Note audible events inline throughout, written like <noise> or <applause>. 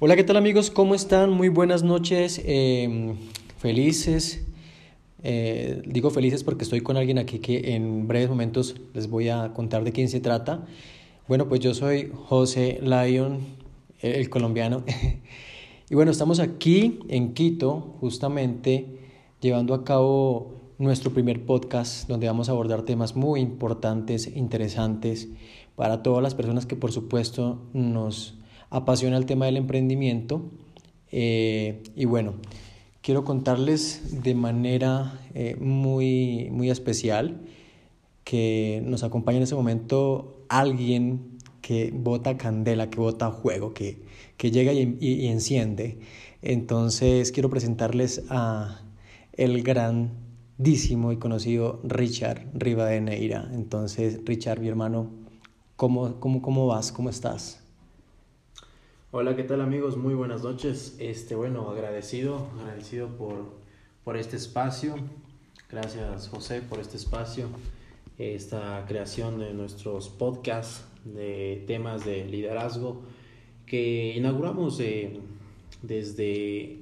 Hola, ¿qué tal amigos? ¿Cómo están? Muy buenas noches, em, felices. Eh, digo felices porque estoy con alguien aquí que en breves momentos les voy a contar de quién se trata. Bueno, pues yo soy José Lyon, el colombiano. <laughs> y bueno, estamos aquí en Quito, justamente llevando a cabo nuestro primer podcast donde vamos a abordar temas muy importantes, interesantes para todas las personas que por supuesto nos apasiona el tema del emprendimiento. Eh, y bueno, quiero contarles de manera eh, muy, muy especial que nos acompaña en ese momento alguien que bota candela, que bota juego, que, que llega y, enciende. Entonces quiero presentarles a el grandísimo y conocido Richard Rivadeneira. Entonces, Richard, mi hermano, ¿cómo, cómo, cómo vas? ¿Cómo estás? Hola, ¿qué tal amigos? Muy buenas noches. Este, bueno, agradecido, agradecido por, por este espacio. Gracias José por este espacio, esta creación de nuestros podcasts de temas de liderazgo que inauguramos eh, desde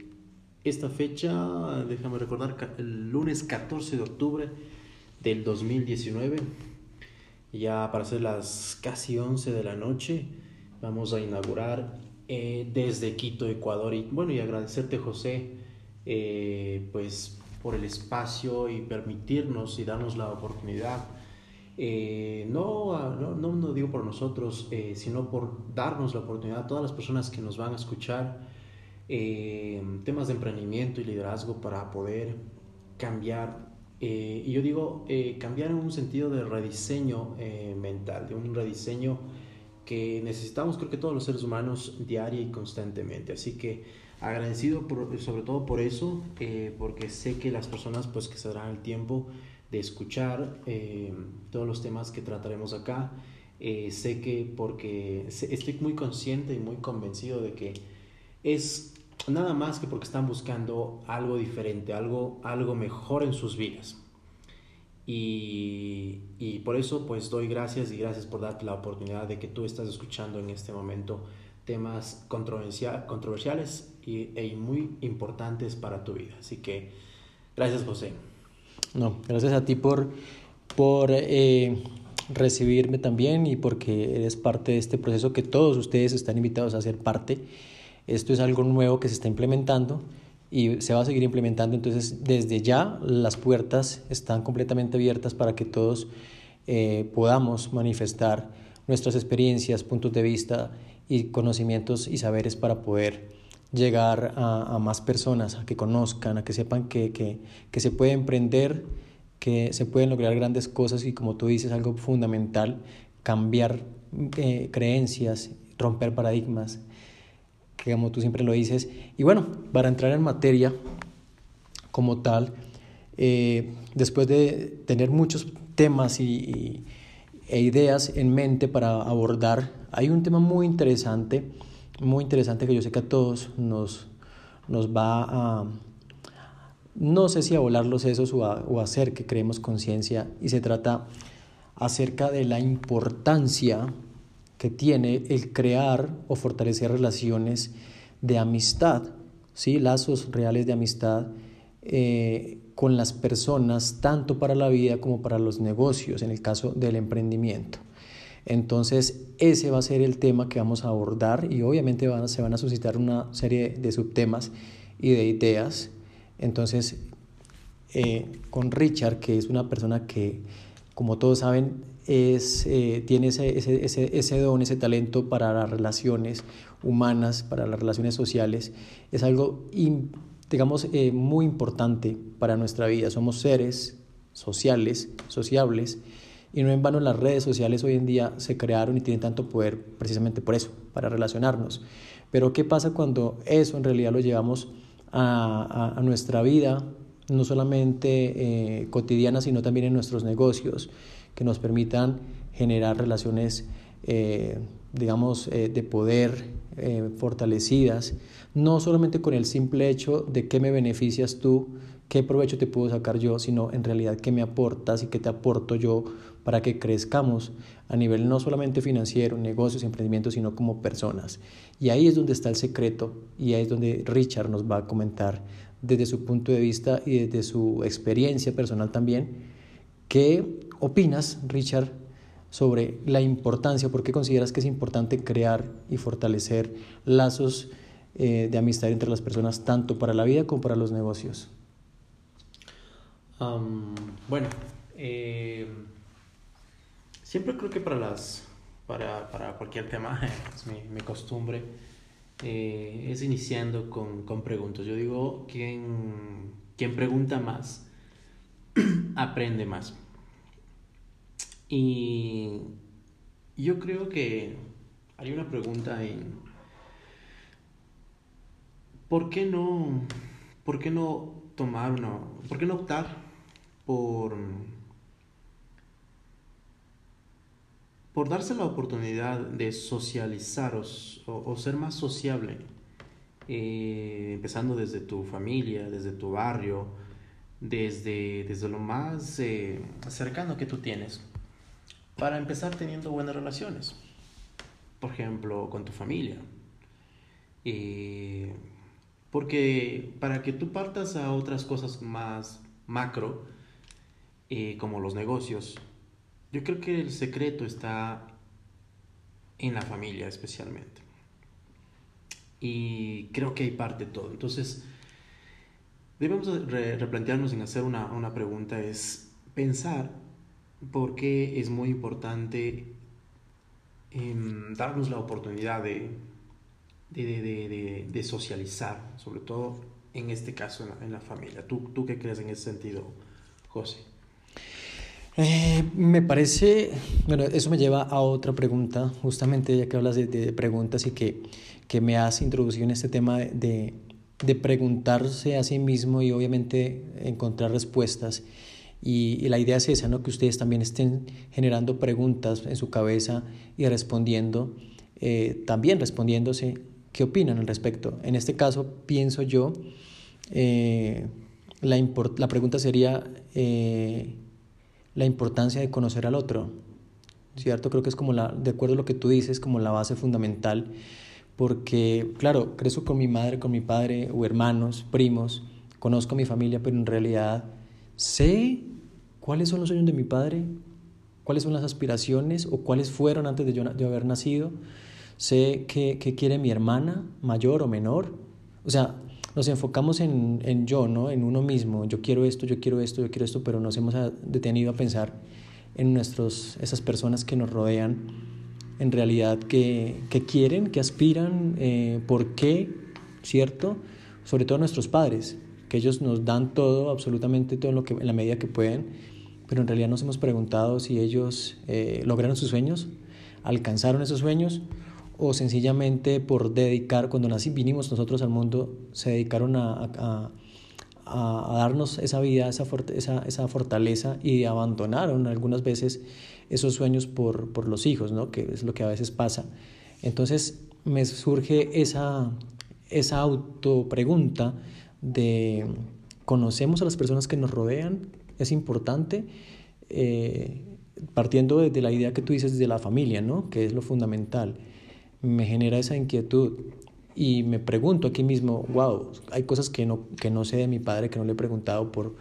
esta fecha, déjame recordar, el lunes 14 de octubre del 2019, ya para ser las casi 11 de la noche, vamos a inaugurar eh, desde Quito, Ecuador. Y bueno, y agradecerte, José, eh, pues por el espacio y permitirnos y darnos la oportunidad. Eh, no, no, no, no, digo por nosotros, sino por darnos la oportunidad a todas las personas que nos van a escuchar temas de emprendimiento y liderazgo para poder cambiar. y yo digo, cambiar en un sentido de rediseño mental, de un rediseño que necesitamos creo que todos los seres humanos diaria y constantemente. Así que agradecido sobre todo por eso, eh, porque sé que las personas pues que se darán el tiempo de escuchar eh, todos los temas que trataremos acá, eh, sé que porque estoy muy consciente y muy convencido de que es nada más que porque están buscando algo diferente, algo, algo mejor en sus vidas. Y, y, por eso pues doy gracias y gracias por darte la oportunidad de que tú estás escuchando en este momento temas controversiales y, e muy importantes para tu vida. Así que gracias José. No, gracias a ti por, por eh, recibirme también y porque eres parte de este proceso que todos ustedes están invitados a ser parte. Esto es algo nuevo que se está implementando y se va a seguir implementando. Entonces, desde ya las puertas están completamente abiertas para que todos eh, podamos manifestar nuestras experiencias, puntos de vista y conocimientos y saberes para poder llegar a, más personas, a que conozcan, a que sepan que, que, que, se puede emprender, que se pueden lograr grandes cosas y como tú dices, algo fundamental, cambiar eh, creencias, romper paradigmas que como tú siempre lo dices. Y bueno, para entrar en materia como tal, eh, después de tener muchos temas y, e ideas en mente para abordar, hay un tema muy interesante, muy interesante que yo sé que a todos nos, nos va a, no sé si a volar los sesos o o hacer que creemos conciencia, y se trata acerca de la importancia que tiene el crear o fortalecer relaciones de amistad, ¿sí? lazos reales de amistad eh, con las personas, tanto para la vida como para los negocios, en el caso del emprendimiento. Entonces, ese va a ser el tema que vamos a abordar y obviamente van, se van a suscitar una serie de subtemas y de ideas. Entonces, eh, con Richard, que es una persona que, como todos saben, es, eh, tiene ese, ese, ese, don, ese talento para las relaciones humanas, para las relaciones sociales, es algo, digamos, eh, muy importante para nuestra vida. Somos seres sociales, sociables, y no en vano las redes sociales hoy en día se crearon y tienen tanto poder precisamente por eso, para relacionarnos. Pero ¿qué pasa cuando eso en realidad lo llevamos a, a, nuestra vida, no solamente eh, cotidiana, sino también en nuestros negocios? Que nos permitan generar relaciones, eh, digamos, eh, de poder eh, fortalecidas, no solamente con el simple hecho de que me beneficias tú, qué provecho te puedo sacar yo, sino en realidad qué me aportas y qué te aporto yo para que crezcamos a nivel no solamente financiero, negocios, emprendimientos, sino como personas. Y ahí es donde está el secreto y ahí es donde Richard nos va a comentar desde su punto de vista y desde su experiencia personal también. ¿Qué opinas, Richard, sobre la importancia, por qué consideras que es importante crear y fortalecer lazos eh, de amistad entre las personas, tanto para la vida como para los negocios? bueno, eh, siempre creo que para las para, para cualquier tema, <laughs> es mi, costumbre, eh, es iniciando con, con, preguntas. Yo digo, quien, quien pregunta más, <clears throat> aprende más. Y yo creo que hay una pregunta en, ¿por qué no, por qué no tomar una, por qué no optar por por darse la oportunidad de socializar o, ser más sociable, eh, empezando desde tu familia, desde tu barrio, desde, desde lo más eh, cercano que tú tienes, para empezar teniendo buenas relaciones, por ejemplo, con tu familia. Eh, porque para que tú partas a otras cosas más macro, como los negocios, yo creo que el secreto está en la familia especialmente. Y creo que hay parte de todo. Entonces, debemos replantearnos en hacer una, una, pregunta, es pensar por qué es muy importante em, darnos la oportunidad de, de, de, de, socializar, sobre todo en este caso en la, en la familia. ¿Tú, ¿Tú qué crees en ese sentido, José? Eh, me parece, bueno, eso me lleva a otra pregunta, justamente ya que hablas de, de preguntas y que, que, me has introducido en este tema de, de, preguntarse a sí mismo y obviamente encontrar respuestas. Y, y, la idea es esa, ¿no? que ustedes también estén generando preguntas en su cabeza y respondiendo, eh, también respondiéndose qué opinan al respecto. En este caso, pienso yo, eh, la, la pregunta sería... Eh, la importancia de conocer al otro, ¿cierto? Creo que es como la, de acuerdo a lo que tú dices, como la base fundamental, porque, claro, crezco con mi madre, con mi padre, o hermanos, primos, conozco a mi familia, pero en realidad sé cuáles son los sueños de mi padre, cuáles son las aspiraciones o cuáles fueron antes de yo de haber nacido, sé qué, qué quiere mi hermana, mayor o menor, o sea, nos enfocamos en, en, yo, ¿no? En uno mismo. Yo quiero esto, yo quiero esto, yo quiero esto, pero nos hemos detenido a pensar en nuestros, esas personas que nos rodean, en realidad que, que quieren, que aspiran, eh, por qué, ¿cierto? Sobre todo nuestros padres, que ellos nos dan todo, absolutamente todo lo que, en la medida que pueden, pero en realidad nos hemos preguntado si ellos eh, lograron sus sueños, alcanzaron esos sueños o sencillamente por dedicar, cuando nací, vinimos nosotros al mundo, se dedicaron a, a, a, darnos esa vida, esa, esa, esa, fortaleza y abandonaron algunas veces esos sueños por, por los hijos, ¿no? que es lo que a veces pasa. Entonces me surge esa, esa autopregunta de, ¿conocemos a las personas que nos rodean? ¿Es importante? Eh, partiendo de la idea que tú dices de la familia, ¿no? que es lo fundamental me genera esa inquietud y me pregunto aquí mismo, wow, hay cosas que no, que no sé de mi padre, que no le he preguntado por,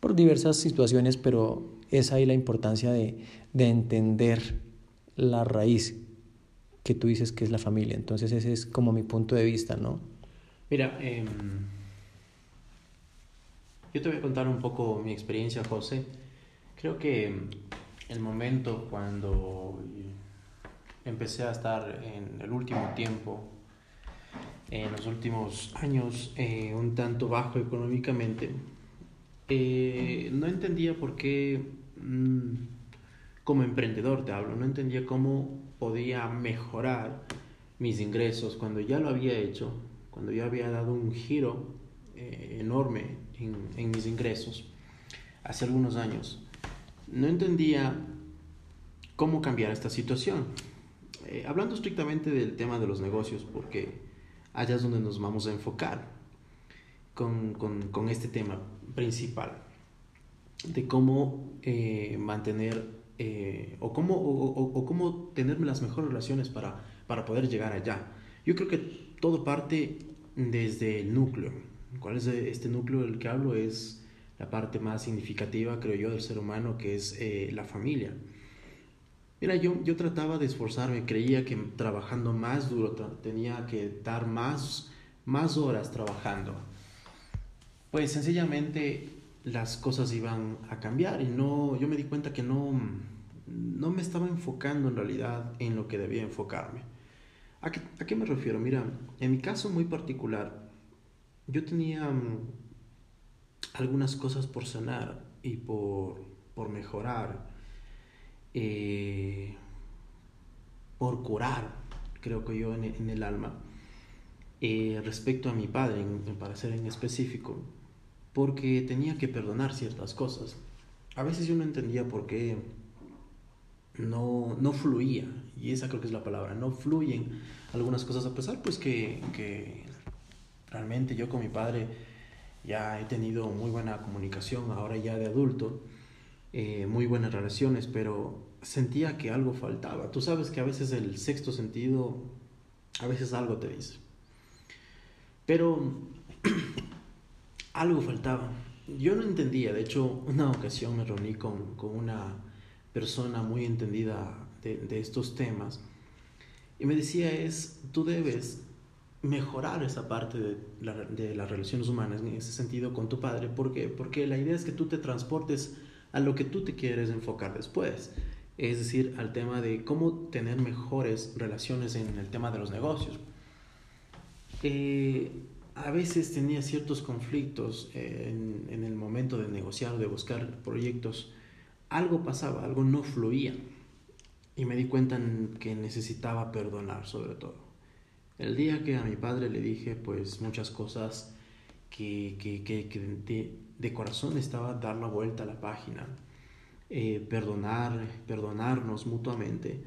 por diversas situaciones, pero es ahí la importancia de, de entender la raíz que tú dices que es la familia. Entonces ese es como mi punto de vista, ¿no? Mira, eh, yo te voy a contar un poco mi experiencia, José. Creo que el momento cuando empecé a estar en el último tiempo, en los últimos años, eh, un tanto bajo económicamente. Eh, no entendía por qué, mm, como emprendedor te hablo, no entendía cómo podía mejorar mis ingresos cuando ya lo había hecho, cuando ya había dado un giro eh, enorme en, en mis ingresos hace algunos años. No entendía cómo cambiar esta situación. Eh, hablando estrictamente del tema de los negocios, porque allá es donde nos vamos a enfocar. con, con, con este tema principal de cómo eh, mantener eh, o, cómo, o, o, cómo tener las mejores relaciones para, para poder llegar allá. Yo creo que todo parte desde el núcleo. ¿Cuál es este núcleo del que hablo? Es la parte más significativa, creo yo, del ser humano, que es eh, la familia. Mira, yo, yo trataba de esforzarme, creía que trabajando más duro tenía que dar más, más horas trabajando. Pues sencillamente las cosas iban a cambiar y no, yo me di cuenta que no, no me estaba enfocando en realidad en lo que debía enfocarme. ¿A qué, ¿A qué, me refiero? Mira, en mi caso muy particular, yo tenía mm, algunas cosas por sanar y por, por mejorar, eh, por curar, creo que yo, en, en el alma, eh, respecto a mi padre, para ser en específico porque tenía que perdonar ciertas cosas. A veces yo no entendía por qué no, no fluía, y esa creo que es la palabra, no fluyen algunas cosas, a pesar pues que realmente yo con mi padre ya he tenido muy buena comunicación, ahora ya de adulto, eh, muy buenas relaciones, pero sentía que algo faltaba. Tú sabes que a veces el sexto sentido, a veces algo te dice. Pero <clears throat> algo faltaba. Yo no entendía, de hecho, una ocasión me reuní con, con una persona muy entendida de, de, estos temas y me decía es, tú debes mejorar esa parte de, la, de, las relaciones humanas en ese sentido con tu padre. ¿Por? Porque la idea es que tú te transportes a lo que tú te quieres enfocar después. Es decir, al tema de cómo tener mejores relaciones en el tema de los negocios. Eh, a veces tenía ciertos conflictos en, en, el momento de negociar o de buscar proyectos. Algo pasaba, algo no fluía. Y me di cuenta que necesitaba perdonar sobre todo. El día que a mi padre le dije pues muchas cosas que, que, que, de, corazón estaba dar la vuelta a la página, eh, perdonar, perdonarnos mutuamente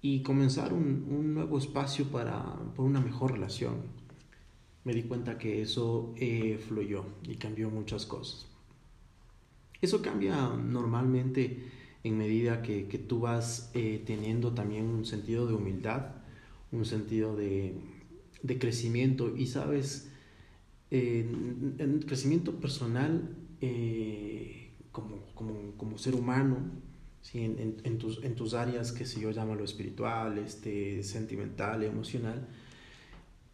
y comenzar un, un nuevo espacio para, por una mejor relación me di cuenta que eso eh, fluyó y cambió muchas cosas. Eso cambia normalmente en medida que, que tú vas eh, teniendo también un sentido de humildad, un sentido de, de crecimiento y sabes, en crecimiento personal eh, como, como, como, ser humano, ¿sí? en, tus, en tus áreas que si yo llamo lo espiritual, este, sentimental, emocional,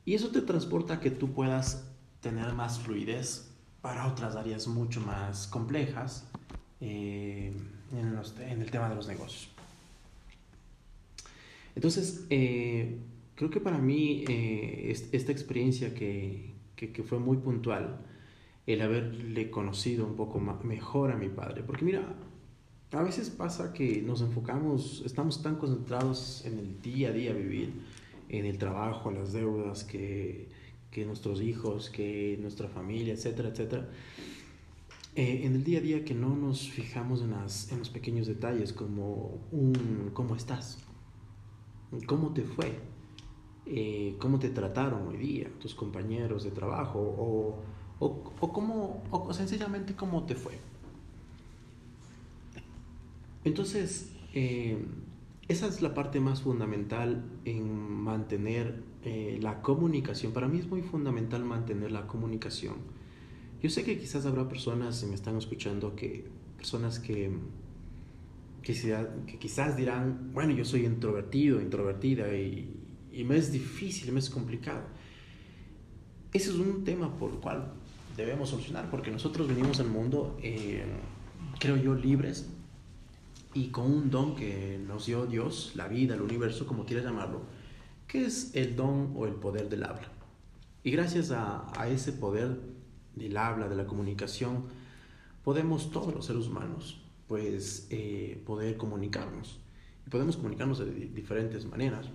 y eso te transporta a que tú puedas tener más fluidez para otras áreas mucho más complejas eh, en, el tema de los negocios. Entonces, eh, creo que para mí eh, esta experiencia que, fue muy puntual, el haberle conocido un poco mejor a mi padre, porque mira, a veces pasa que nos enfocamos, estamos tan concentrados en el día a día vivir, en el trabajo, las deudas, que, nuestros hijos, que nuestra familia, etcétera, etcétera. Eh, en el día a día que no nos fijamos en, en los pequeños detalles como un cómo estás, cómo te fue, eh, cómo te trataron hoy día tus compañeros de trabajo o, o, o, cómo, o sencillamente cómo te fue. Entonces, eh, esa es la parte más fundamental en mantener eh, la comunicación. Para mí es muy fundamental mantener la comunicación. Yo sé que quizás habrá personas, me están escuchando, que personas que, que, quizás dirán, bueno, yo soy introvertido, introvertida y, y, me es difícil, me es complicado. Ese es un tema por el cual debemos solucionar, porque nosotros venimos al mundo, eh, creo yo, libres y con un don que nos dio Dios, la vida, el universo, como quieras llamarlo, que es el don o el poder del habla. Y gracias a, a ese poder del habla, de la comunicación, podemos todos los seres humanos, pues, eh, poder comunicarnos. Y podemos comunicarnos de diferentes maneras.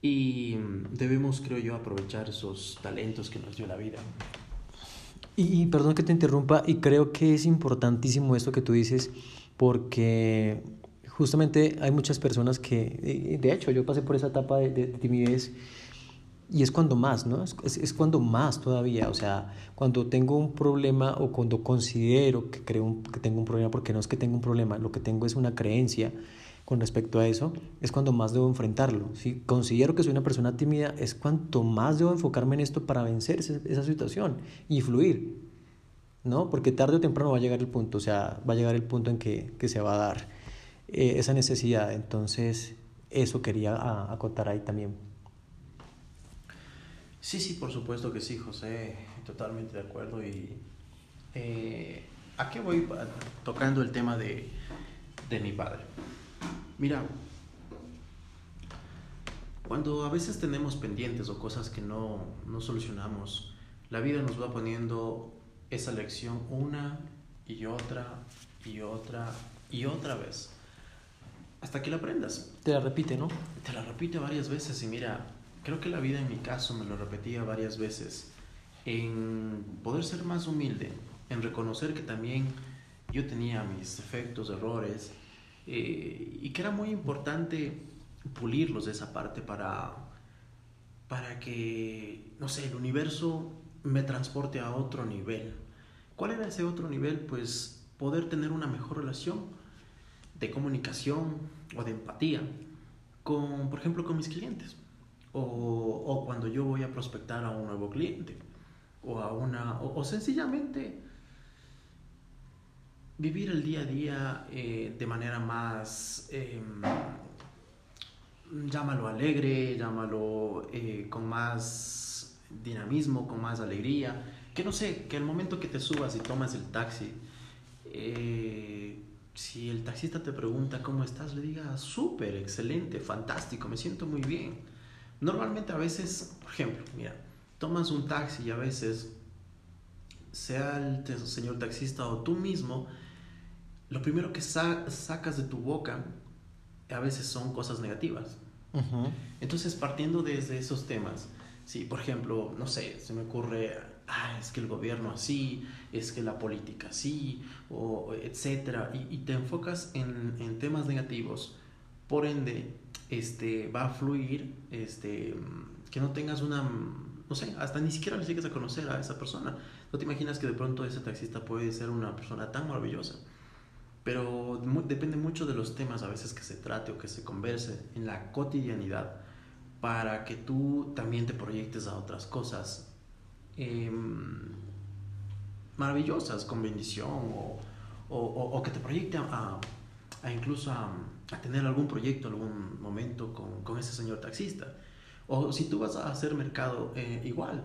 Y debemos, creo yo, aprovechar esos talentos que nos dio la vida. Y, y perdón que te interrumpa, y creo que es importantísimo esto que tú dices, porque justamente hay muchas personas que, de hecho, yo pasé por esa etapa de, de, de timidez y es cuando más, ¿no? Es, es, cuando más todavía, o sea, cuando tengo un problema o cuando considero que, creo que tengo un problema, porque no es que tengo un problema, lo que tengo es una creencia con respecto a eso, es cuando más debo enfrentarlo. Si considero que soy una persona tímida, es cuanto más debo enfocarme en esto para vencer esa, situación y fluir, ¿no? Porque tarde o temprano va a llegar el punto, o sea, va a llegar el punto en que, que se va a dar eh, esa necesidad. Entonces, eso quería acotar ahí también. Sí, sí, por supuesto que sí, José, totalmente de acuerdo. Y eh, ¿a qué voy tocando el tema de, de mi padre? Mira, cuando a veces tenemos pendientes o cosas que no, no solucionamos, la vida nos va poniendo esa lección una y otra y otra y otra vez. Hasta que la aprendas. Te la repite, ¿no? Te la repite varias veces y mira, creo que la vida en mi caso me lo repetía varias veces, en poder ser más humilde, en reconocer que también yo tenía mis defectos, errores, eh, y que era muy importante pulirlos de esa parte para, para que, no sé, el universo me transporte a otro nivel. ¿Cuál era ese otro nivel? Pues poder tener una mejor relación de comunicación o de empatía con, por ejemplo, con mis clientes o, o, cuando yo voy a prospectar a un nuevo cliente o a una o, sencillamente vivir el día a día eh, de manera más em, llámalo alegre llámalo eh, con más dinamismo con más alegría que no sé que el momento que te subas y tomas el taxi eh, si el taxista te pregunta cómo estás le diga súper excelente fantástico me siento muy bien Normalmente a veces, por ejemplo, mira, tomas un taxi y a veces, sea el señor taxista o tú mismo, lo primero que sacas de tu boca a veces son cosas negativas. Entonces, partiendo desde esos temas, si por ejemplo, no sé, se me ocurre, ah, es que el gobierno así, es que la política así, o etcétera, y, te enfocas en, en temas negativos, por ende, este, va a fluir, este, que no tengas una, no sé, hasta ni siquiera le llegues a conocer a esa persona. No te imaginas que de pronto ese taxista puede ser una persona tan maravillosa. Pero depende mucho de los temas a veces que se trate o que se converse en la cotidianidad para que tú también te proyectes a otras cosas em, maravillosas con bendición o, o, que te proyecte a, a incluso a a tener algún proyecto, algún momento con, con ese señor taxista. O si tú vas a hacer mercado, eh, igual,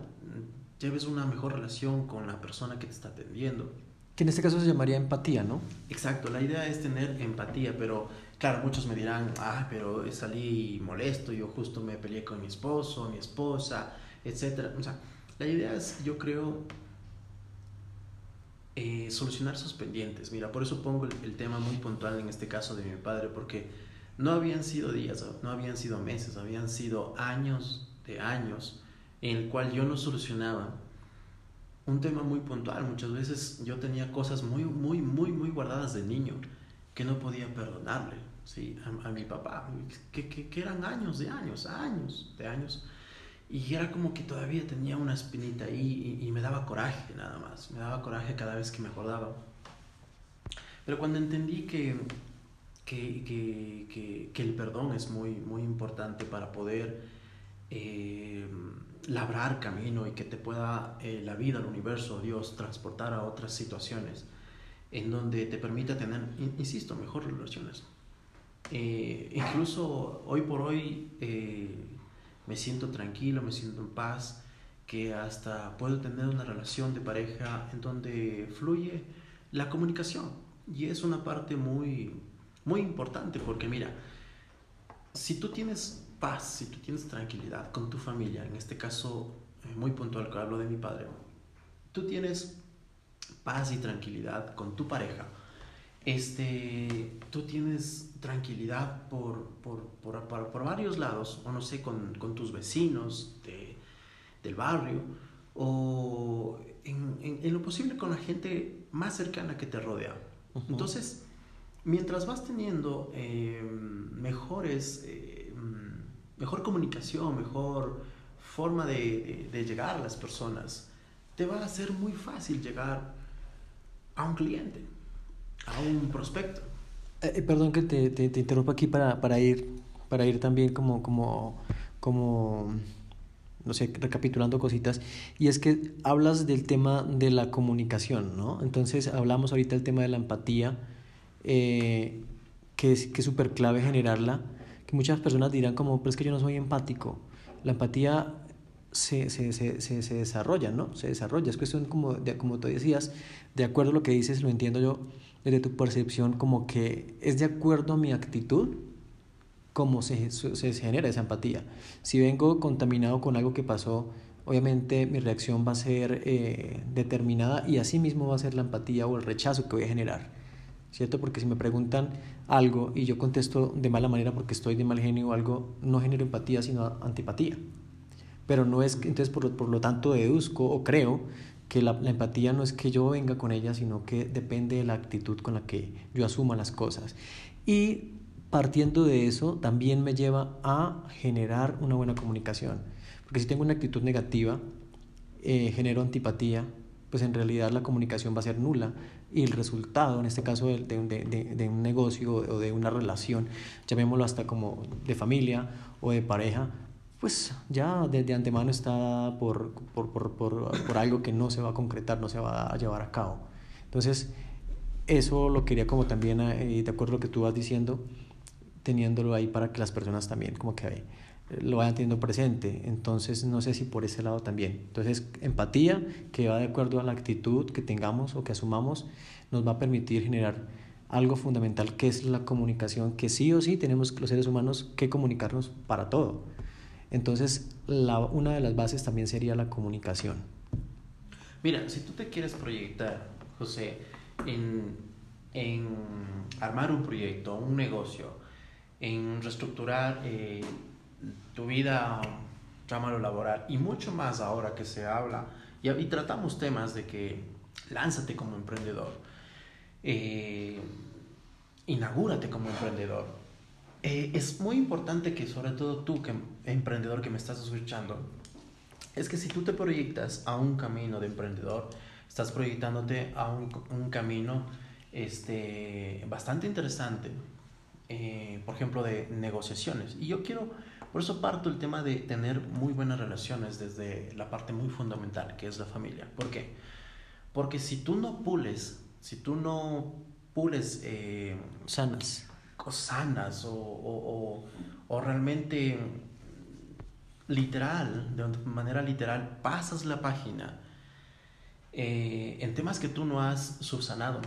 lleves una mejor relación con la persona que te está atendiendo. Que en este caso se llamaría empatía, ¿no? Exacto, la idea es tener empatía, pero claro, muchos me dirán, ah, pero salí molesto, yo justo me peleé con mi esposo, mi esposa, etc. O sea, la idea es, yo creo, eh, solucionar sus pendientes. Mira, por eso pongo el, tema muy puntual en este caso de mi padre, porque no habían sido días, no habían sido meses, habían sido años de años en el cual yo no solucionaba un tema muy puntual. Muchas veces yo tenía cosas muy, muy, muy, muy guardadas de niño que no podía perdonarle ¿sí? a, mi papá, que, que, que, eran años de años, años de años y era como que todavía tenía una espinita ahí y, me daba coraje nada más, me daba coraje cada vez que me acordaba. Pero cuando entendí que, que, que, que el perdón es muy, muy importante para poder eh, labrar camino y que te pueda eh, la vida, el universo, Dios, transportar a otras situaciones en donde te permita tener, insisto, mejores relaciones. Eh, incluso hoy por hoy me siento tranquilo, me siento en paz, que hasta puedo tener una relación de pareja en donde fluye la comunicación. Y es una parte muy, muy importante porque mira, si tú tienes paz, si tú tienes tranquilidad con tu familia, en este caso eh, muy puntual que hablo de mi padre, tú tienes paz y tranquilidad con tu pareja, este, tú tienes tranquilidad por, por, por, por, varios lados, o no sé, con, con tus vecinos de, del barrio, o en, en, lo posible con la gente más cercana que te rodea. Entonces, mientras vas teniendo eh, mejores, eh, mejor comunicación, mejor forma de, de, llegar a las personas, te va a ser muy fácil llegar a un cliente, a un prospecto. Eh, eh, perdón que te, te, te, interrumpa aquí para, para, ir, para ir también como, como, como, no sé, recapitulando cositas. Y es que hablas del tema de la comunicación, ¿no? Entonces hablamos ahorita del tema de la empatía, eh, que es que súper clave generarla, que muchas personas dirán como, pero es que yo no soy empático. La empatía se, se, se, se, desarrolla, ¿no? Se desarrolla. Es cuestión, como, de, como tú decías, de acuerdo a lo que dices, lo entiendo yo desde tu percepción, como que es de acuerdo a mi actitud cómo se, se, genera esa empatía. Si vengo contaminado con algo que pasó, obviamente mi reacción va a ser eh, determinada y así mismo va a ser la empatía o el rechazo que voy a generar. ¿Cierto? Porque si me preguntan algo y yo contesto de mala manera porque estoy de mal genio o algo, no genero empatía, sino antipatía pero no es, entonces por lo, por lo tanto deduzco o creo que la, empatía no es que yo venga con ella, sino que depende de la actitud con la que yo asuma las cosas. Y partiendo de eso, también me lleva a generar una buena comunicación. Porque si tengo una actitud negativa, eh, genero antipatía, pues en realidad la comunicación va a ser nula y el resultado, en este caso de, de, de, de un negocio o de una relación, llamémoslo hasta como de familia o de pareja, pues ya desde antemano está por, por, por, por, algo que no se va a concretar, no se va a llevar a cabo. Entonces, eso lo quería como también, eh, de acuerdo a lo que tú vas diciendo, teniéndolo ahí para que las personas también como que eh, lo vayan teniendo presente. Entonces, no sé si por ese lado también. Entonces, empatía, que va de acuerdo a la actitud que tengamos o que asumamos, nos va a permitir generar algo fundamental que es la comunicación, que sí o sí tenemos los seres humanos que comunicarnos para todo entonces, una de las bases también sería la comunicación. Mira, si tú te quieres proyectar, José, en, en armar un proyecto, un negocio, en reestructurar eh, tu vida, llámalo laboral, y mucho más ahora que se habla, y, y tratamos temas de que lánzate como emprendedor, eh, inaugúrate como emprendedor, eh, es muy importante que sobre todo tú, que emprendedor que me estás escuchando, es que si tú te proyectas a un camino de emprendedor, estás proyectándote a un, un camino este, bastante interesante, eh, por ejemplo, de negociaciones. Y yo quiero, por eso parto el tema de tener muy buenas relaciones desde la parte muy fundamental, que es la familia. ¿Por qué? Porque si tú no pules, si tú no pules... Eh, Sanas sanas o, o, o, realmente literal, de manera literal, pasas la página eh, en temas que tú no has subsanado.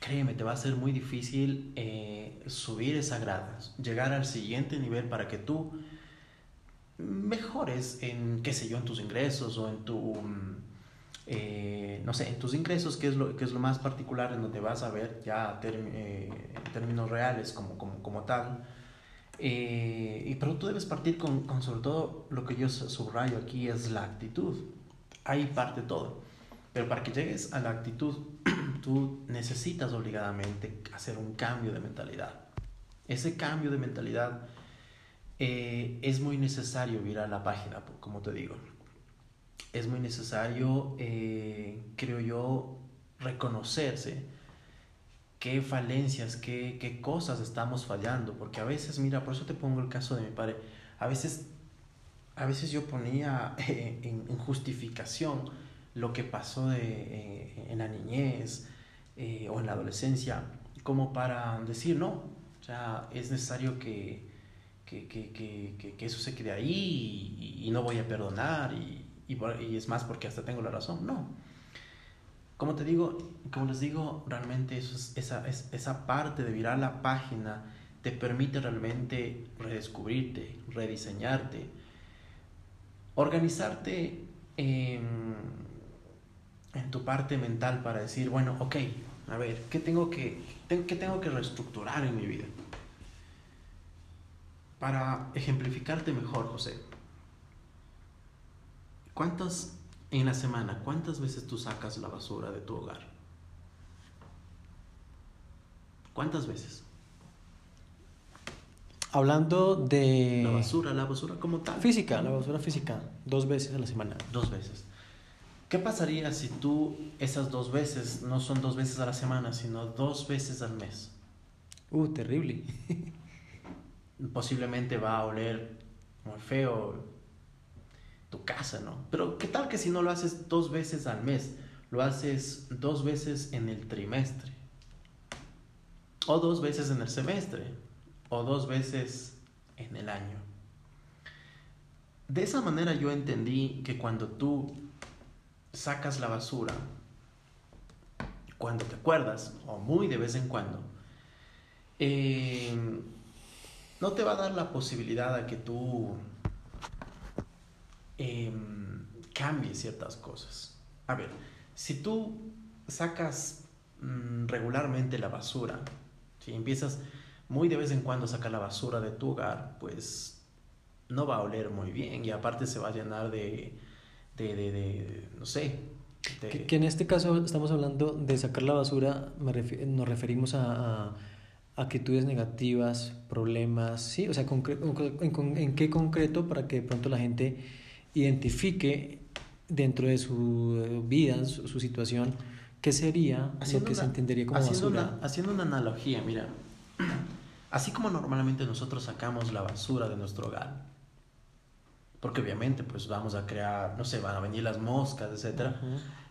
Créeme, te va a ser muy difícil eh, subir esa grada, llegar al siguiente nivel para que tú mejores en, qué sé yo, en tus ingresos o en tu eh, no sé, en tus ingresos, que es lo, que es lo más particular en donde vas a ver ya en términos reales como, como, como tal. Eh, y, pero tú debes partir con, con, sobre todo lo que yo subrayo aquí es la actitud. Ahí parte todo. Pero para que llegues a la actitud, <clears throat> tú necesitas obligadamente hacer un cambio de mentalidad. Ese cambio de mentalidad es muy necesario virar la página, como te digo es muy necesario, eh, creo yo, reconocerse qué falencias, qué, qué, cosas estamos fallando, porque a veces, mira, por eso te pongo el caso de mi padre, a veces, a veces yo ponía <laughs> eh, en, justificación lo que pasó de, eh, en la niñez o en la adolescencia, como para decir, no, o sea, es necesario que, que, que, que eso se quede ahí y, y no voy a perdonar y, y, es más porque hasta tengo la razón. No. Como te digo, como les digo, realmente esa, es, esa parte de virar la página te permite realmente redescubrirte, rediseñarte, organizarte en, en tu parte mental para decir, bueno, ok, a ver, ¿qué tengo que, qué tengo que reestructurar en mi vida? Para ejemplificarte mejor, José, ¿Cuántas en la semana, cuántas veces tú sacas la basura de tu hogar? ¿Cuántas veces? Hablando de... La basura, la basura como tal. Física, la basura física, dos veces a la semana. Dos veces. ¿Qué pasaría si tú esas dos veces no son dos veces a la semana, sino dos veces al mes? Uh, terrible. Posiblemente va a oler muy feo tu casa, ¿no? Pero ¿qué tal que si no lo haces dos veces al mes? Lo haces dos veces en el trimestre. O dos veces en el semestre. O dos veces en el año. De esa manera yo entendí que cuando tú sacas la basura, cuando te acuerdas, o muy de vez en cuando, eh, no te va a dar la posibilidad a que tú em, cambies ciertas cosas. A ver, si tú sacas mm, regularmente la basura, si empiezas muy de vez en cuando a sacar la basura de tu hogar, pues no va a oler muy bien y aparte se va a llenar de, de, de, no sé. Que, en este caso estamos hablando de sacar la basura, nos referimos a, a, actitudes negativas, problemas, ¿sí? O sea, en, en, qué concreto para que de pronto la gente identifique dentro de su vida, su, situación, qué sería lo que se entendería como haciendo basura. Una, haciendo una analogía, mira, Así como normalmente nosotros sacamos la basura de nuestro hogar, porque obviamente pues vamos a crear, no sé, van a venir las moscas, etc.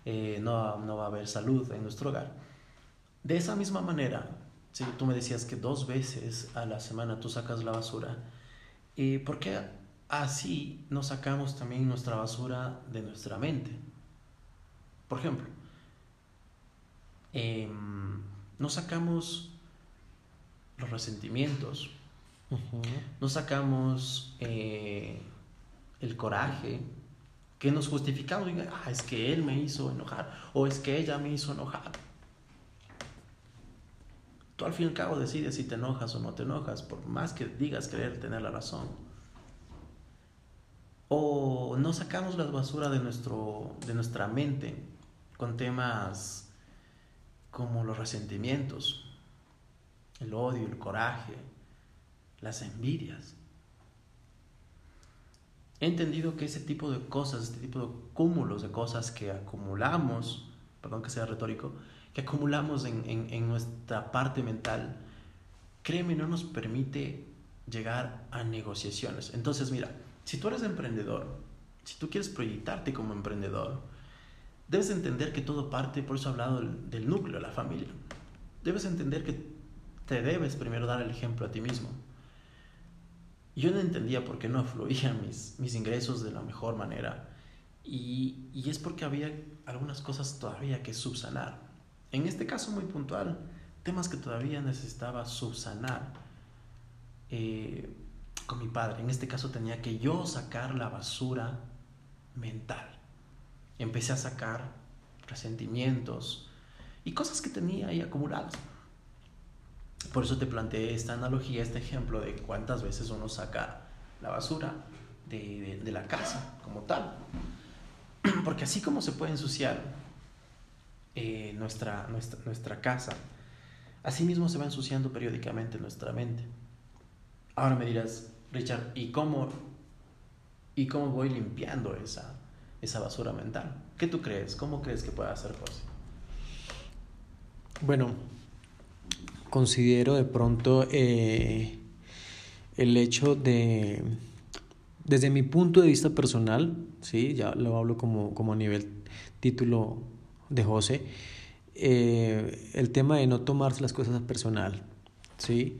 Eh, no, no va a haber salud en nuestro hogar. De esa misma manera, si tú me decías que dos veces a la semana tú sacas la basura, ¿y por qué así no sacamos también nuestra basura de nuestra mente? Por ejemplo, em, no sacamos los resentimientos, no sacamos eh, el coraje, que nos justificamos, y, ah, es que él me hizo enojar, o es que ella me hizo enojar. Tú al fin y al cabo decides si te enojas o no te enojas, por más que digas querer tener la razón. O no sacamos la basura de, nuestro, de nuestra mente con temas como los resentimientos, el odio, el coraje, las envidias. He entendido que ese tipo de cosas, este tipo de cúmulos de cosas que acumulamos, perdón que sea retórico, que acumulamos en, en, nuestra parte mental, créeme, no nos permite llegar a negociaciones. Entonces, mira, si tú eres emprendedor, si tú quieres proyectarte como emprendedor, debes entender que todo parte, por eso he hablado del, núcleo, la familia. Debes entender que te debes primero dar el ejemplo a ti mismo. Yo no entendía por qué no fluían mis, mis ingresos de la mejor manera. Y, y es porque había algunas cosas todavía que subsanar. En este caso muy puntual, temas que todavía necesitaba subsanar eh, con mi padre. En este caso tenía que yo sacar la basura mental. Empecé a sacar resentimientos y cosas que tenía ahí acumuladas. Por eso te planteé esta analogía, este ejemplo de cuántas veces uno saca la basura de, la casa como tal. <clears throat> Porque así como se puede ensuciar eh, nuestra, nuestra casa, así mismo se va ensuciando periódicamente nuestra mente. Ahora me dirás, Richard, ¿y cómo, y cómo voy limpiando esa, esa basura mental? ¿Qué tú crees? ¿Cómo crees que pueda hacer José? Bueno, considero de pronto eh, el hecho de, desde mi punto de vista personal, ¿sí? ya lo hablo como, como a nivel título de José, eh, el tema de no tomarse las cosas personal, ¿sí?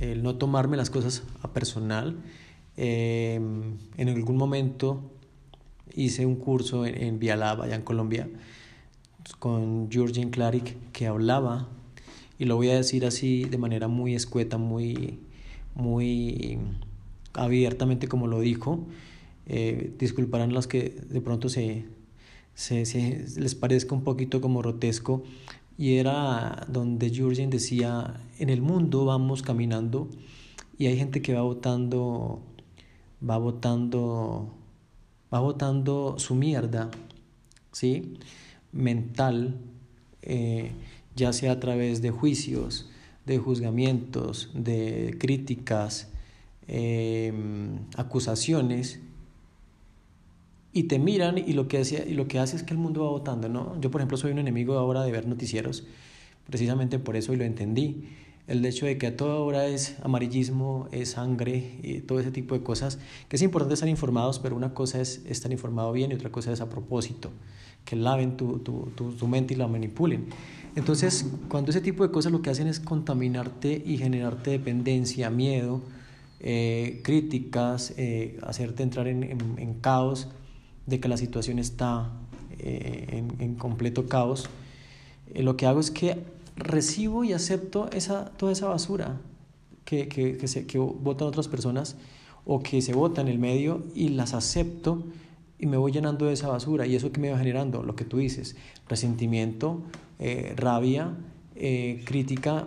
El no tomarme las cosas a personal. Eh, en algún momento hice un curso en, en Vialaba, allá en Colombia, con Georgine Claric, que hablaba y lo voy a decir así de manera muy escueta, muy, muy abiertamente como lo dijo. Eh, disculparán los que de pronto se, se, les parezca un poquito como rotesco. Y era donde Jurgen decía, en el mundo vamos caminando y hay gente que va votando, va votando, va votando su mierda, ¿sí? Mental. Eh, ya sea a través de juicios, de juzgamientos, de críticas, em, acusaciones, y te miran y lo, que hace, y lo que hace es que el mundo va votando, ¿no? Yo, por ejemplo, soy un enemigo ahora de ver noticieros, precisamente por eso y lo entendí. El hecho de que a toda hora es amarillismo, es sangre y todo ese tipo de cosas, que es importante estar informados, pero una cosa es estar informado bien y otra cosa es a propósito, que laven tu, tu, tu, mente y la manipulen. Entonces, cuando ese tipo de cosas lo que hacen es contaminarte y generarte dependencia, miedo, eh, críticas, eh, hacerte entrar en, en caos, de que la situación está eh, en, completo caos, eh, lo que hago es que recibo y acepto esa, toda esa basura que, que, que, se, que votan otras personas o que se vota en el medio y las acepto y me voy llenando de esa basura. ¿Y eso que me va generando? Lo que tú dices, resentimiento, eh, rabia, crítica,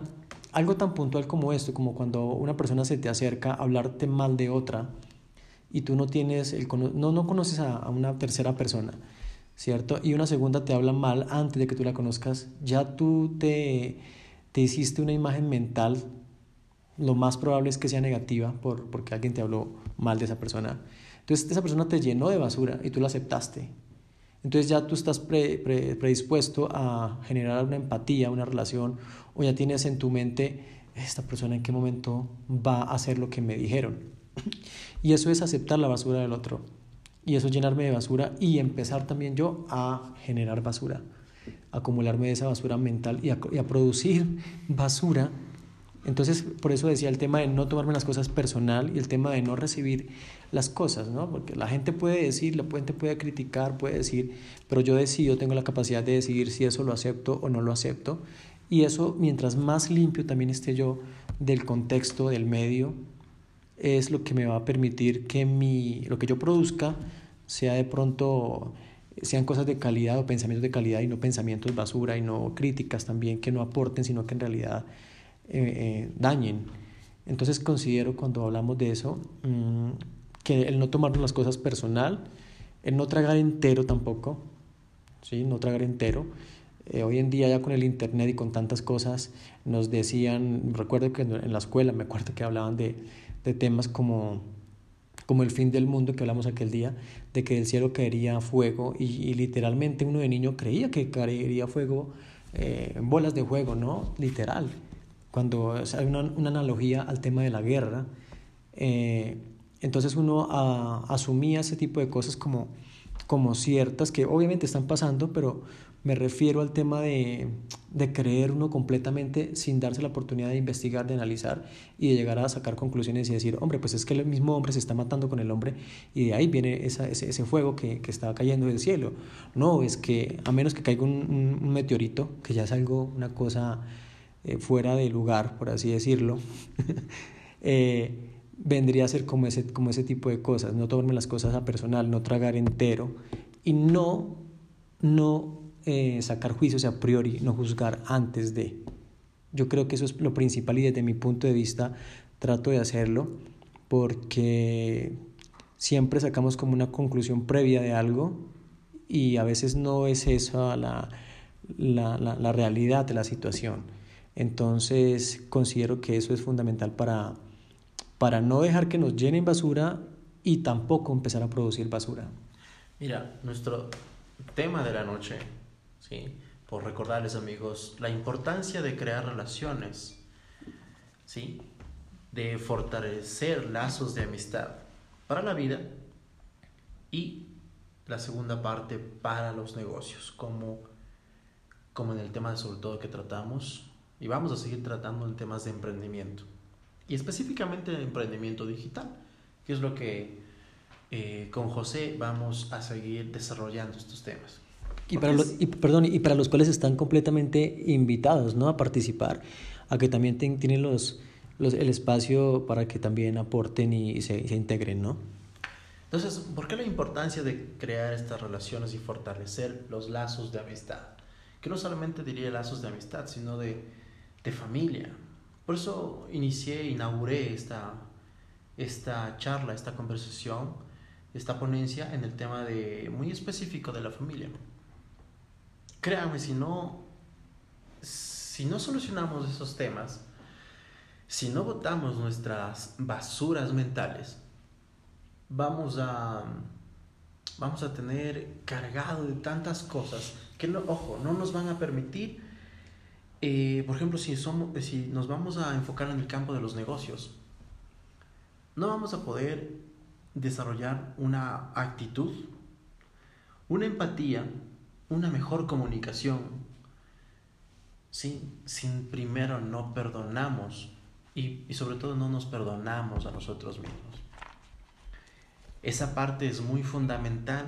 algo tan puntual como esto, como cuando una persona se te acerca a hablarte mal de otra y tú no tienes el no, no conoces a, una tercera persona, ¿cierto? Y una segunda te habla mal antes de que tú la conozcas, ya tú te, te hiciste una imagen mental, lo más probable es que sea negativa por, porque alguien te habló mal de esa persona. Entonces esa persona te llenó de basura y tú la aceptaste. Entonces ya tú estás predispuesto a generar una empatía, una relación, o ya tienes en tu mente, esta persona en qué momento va a hacer lo que me dijeron. Y eso es aceptar la basura del otro. Y eso es llenarme de basura y empezar también yo a generar basura, acumularme de esa basura mental y a, producir basura. Entonces, por eso decía el tema de no tomarme las cosas personal y el tema de no recibir las cosas, ¿no? Porque la gente puede decir, la gente puede criticar, puede decir, pero yo decido, tengo la capacidad de decidir si eso lo acepto o no lo acepto. Y eso, mientras más limpio también esté yo del contexto, del medio, es lo que me va a permitir que mi, lo que yo produzca sea de pronto, sean cosas de calidad o pensamientos de calidad y no pensamientos basura y no críticas también que no aporten, sino que en realidad eh, eh, dañen. Entonces considero cuando hablamos de eso mm, que el no tomarnos las cosas personal, el no tragar entero tampoco, ¿sí? no tragar entero. Eh, hoy en día ya con el internet y con tantas cosas nos decían, recuerdo que en la escuela me acuerdo que hablaban de, de temas como, como el fin del mundo que hablamos aquel día, de que del cielo caería fuego y, literalmente uno de niño creía que caería fuego eh, bolas de fuego, ¿no? Literal. Cuando hay una, una analogía al tema de la guerra, eh, entonces uno asumía ese tipo de cosas como, como ciertas, que obviamente están pasando, pero me refiero al tema de, de, creer uno completamente sin darse la oportunidad de investigar, de analizar y de llegar a sacar conclusiones y decir, hombre, pues es que el mismo hombre se está matando con el hombre y de ahí viene ese, ese, fuego que, que, está cayendo del cielo. No, es que a menos que caiga un, un, meteorito, que ya es algo, una cosa eh, fuera de lugar, por así decirlo, <laughs> eh, vendría a ser como ese, como ese tipo de cosas, no tomarme las cosas a personal, no tragar entero y no, no eh, sacar juicios a priori, no juzgar antes de. Yo creo que eso es lo principal y desde mi punto de vista trato de hacerlo porque siempre sacamos como una conclusión previa de algo y a veces no es eso la, la, la, la realidad de la situación. Entonces considero que eso es fundamental para, para no dejar que nos llenen basura y tampoco empezar a producir basura. Mira, nuestro tema de la noche por recordarles amigos la importancia de crear relaciones, ¿sí? De fortalecer lazos de amistad para la vida y la segunda parte para los negocios, como, como en el tema sobre todo que tratamos y vamos a seguir tratando en temas de emprendimiento y específicamente de emprendimiento digital, que es lo que eh, con José vamos a seguir desarrollando estos temas. Y para, los, y, perdón, y para los cuales están completamente invitados ¿no? a participar, a que también tienen los, los, el espacio para que también aporten y se, se integren, ¿no? Entonces, ¿por qué la importancia de crear estas relaciones y fortalecer los lazos de amistad? Que no solamente diría lazos de amistad, sino de, de familia. Por eso inicié, inauguré esta, esta charla, esta conversación, esta ponencia en el tema de, muy específico de la familia créanme, si no, si no solucionamos esos temas, si no botamos nuestras basuras mentales, vamos a, vamos a tener cargado de tantas cosas que, no, ojo, no nos van a permitir, eh, por ejemplo, si, somos, si nos vamos a enfocar en el campo de los negocios, no vamos a poder desarrollar una actitud, una empatía, una mejor comunicación, sin, sin primero no perdonamos y, y sobre todo no nos perdonamos a nosotros mismos. Esa parte es muy fundamental,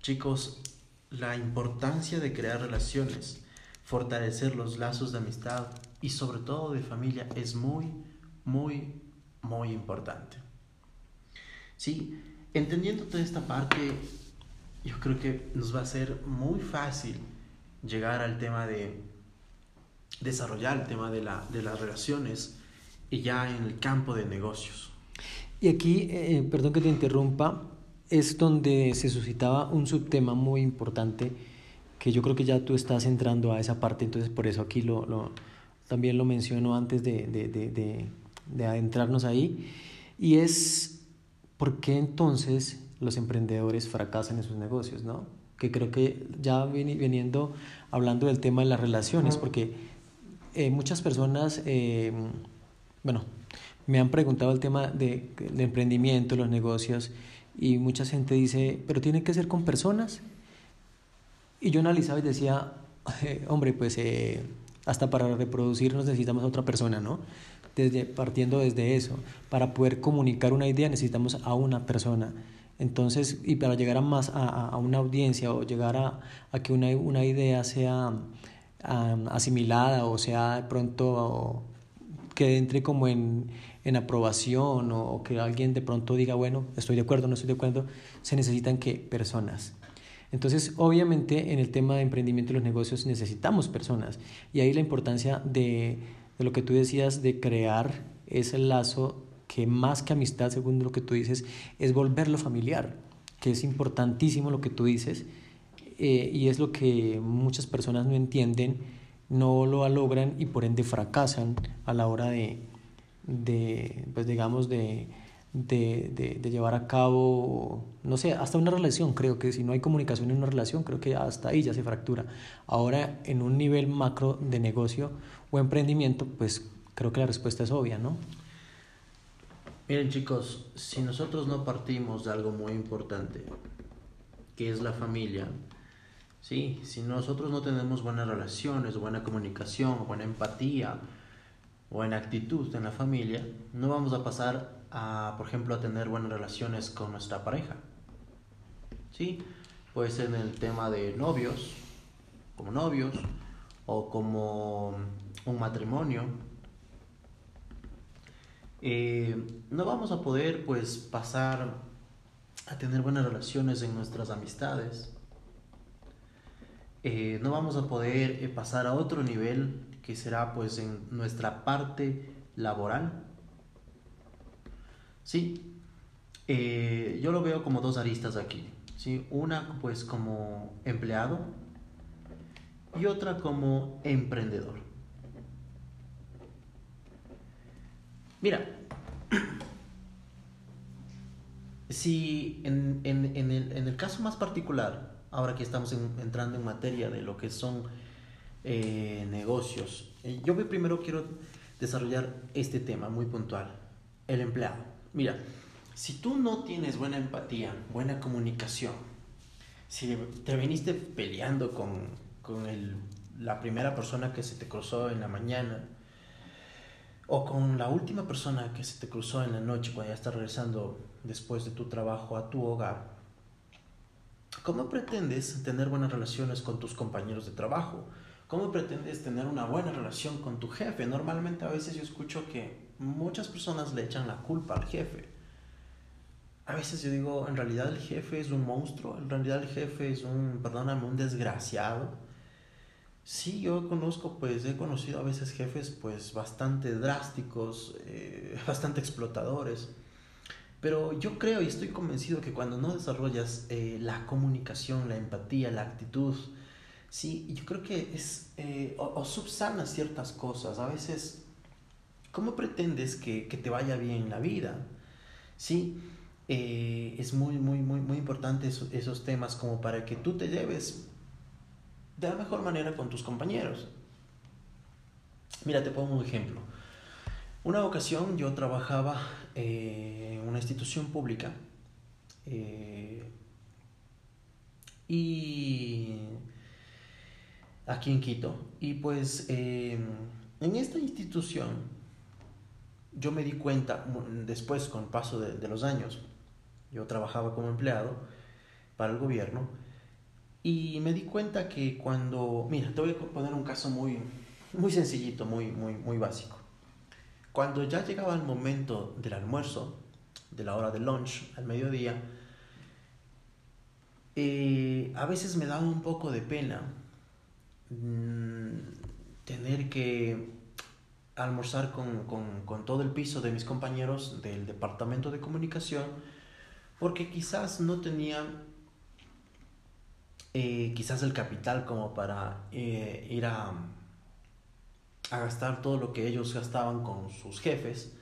chicos, la importancia de crear relaciones, fortalecer los lazos de amistad y sobre todo de familia es muy, muy, muy importante. Sí, entendiendo toda esta parte, yo creo que nos va a ser muy fácil llegar al tema de desarrollar el tema de, la, de las relaciones y ya en el campo de negocios. Y aquí, eh, perdón que te interrumpa, es donde se suscitaba un subtema muy importante que yo creo que ya tú estás entrando a esa parte, entonces por eso aquí lo, lo también lo menciono antes de, de, de, de, adentrarnos ahí, y es por qué entonces los emprendedores fracasan en sus negocios, ¿no? Que creo que ya viniendo hablando del tema de las relaciones, porque eh, muchas personas, eh, bueno, me han preguntado el tema de, de, emprendimiento, los negocios, y mucha gente dice, pero tiene que ser con personas. Y yo analizaba y decía, <laughs> hombre, pues eh, hasta para reproducirnos necesitamos a otra persona, ¿no? Desde, partiendo desde eso, para poder comunicar una idea necesitamos a una persona. Entonces, y para llegar a más a, a una audiencia o llegar a, a que una, una idea sea um, asimilada o sea de pronto que entre como en, en aprobación o, que alguien de pronto diga, bueno, estoy de acuerdo, no estoy de acuerdo, se necesitan que personas. Entonces, obviamente, en el tema de emprendimiento y los negocios necesitamos personas. Y ahí la importancia de, de lo que tú decías, de crear ese lazo que más que amistad, según lo que tú dices, es volverlo familiar, que es importantísimo lo que tú dices, eh, y es lo que muchas personas no entienden, no lo logran y por ende fracasan a la hora de, de pues digamos, de, de, de, de, llevar a cabo, no sé, hasta una relación, creo que si no hay comunicación en una relación, creo que hasta ahí ya se fractura. Ahora, en un nivel macro de negocio o emprendimiento, pues creo que la respuesta es obvia, ¿no? Miren chicos, si nosotros no partimos de algo muy importante, que es la familia, ¿sí? si nosotros no tenemos buenas relaciones, buena comunicación, buena empatía, buena actitud en la familia, no vamos a pasar a, por ejemplo, a tener buenas relaciones con nuestra pareja. ¿Sí? Puede ser en el tema de novios, como novios, o como un matrimonio. Eh, no vamos a poder, pues, pasar a tener buenas relaciones en nuestras amistades. Eh, no vamos a poder eh, pasar a otro nivel que será pues en nuestra parte laboral. Sí, yo lo veo como dos aristas aquí. ¿sí? Una pues como empleado y otra como emprendedor. Mira, si en, en, en, el, en, el, caso más particular, ahora que estamos entrando en materia de lo que son eh, negocios. Eh, yo primero quiero desarrollar este tema muy puntual, el empleado. Mira, si tú no tienes buena empatía, buena comunicación, si te viniste peleando con, con el, la primera persona que se te cruzó en la mañana, o con la última persona que se te cruzó en la noche cuando ya estás regresando después de tu trabajo a tu hogar, ¿cómo pretendes tener buenas relaciones con tus compañeros de trabajo? ¿Cómo pretendes tener una buena relación con tu jefe? Normalmente a veces yo escucho que muchas personas le echan la culpa al jefe. A veces yo digo, en realidad el jefe es un monstruo, en realidad el jefe es un, perdóname, un desgraciado. Sí, yo conozco, pues he conocido a veces jefes pues bastante drásticos, eh, <laughs> bastante explotadores. Pero yo creo y estoy convencido que cuando no desarrollas eh, la comunicación, la empatía, la actitud, Sí, yo creo que es, eh, o, o, subsana ciertas cosas. A veces ¿cómo pretendes que, te vaya bien la vida? Sí, es muy, muy, muy, muy importante esos temas como para que tú te lleves de la mejor manera con tus compañeros. Mira, te pongo un ejemplo. Una ocasión yo trabajaba eh, en una institución pública eh, y aquí en Quito. Y pues eh, en esta institución yo me di cuenta, después con el paso de, de, los años, yo trabajaba como empleado para el gobierno y me di cuenta que cuando, mira, te voy a poner un caso muy, muy sencillito, muy, muy, muy básico. Cuando ya llegaba el momento del almuerzo, de la hora de lunch, al mediodía, eh, a veces me daba un poco de pena mm, tener que almorzar con, con, con, todo el piso de mis compañeros del departamento de comunicación, porque quizás no tenían eh, quizás el capital como para eh, ir a gastar todo lo que ellos gastaban con sus jefes,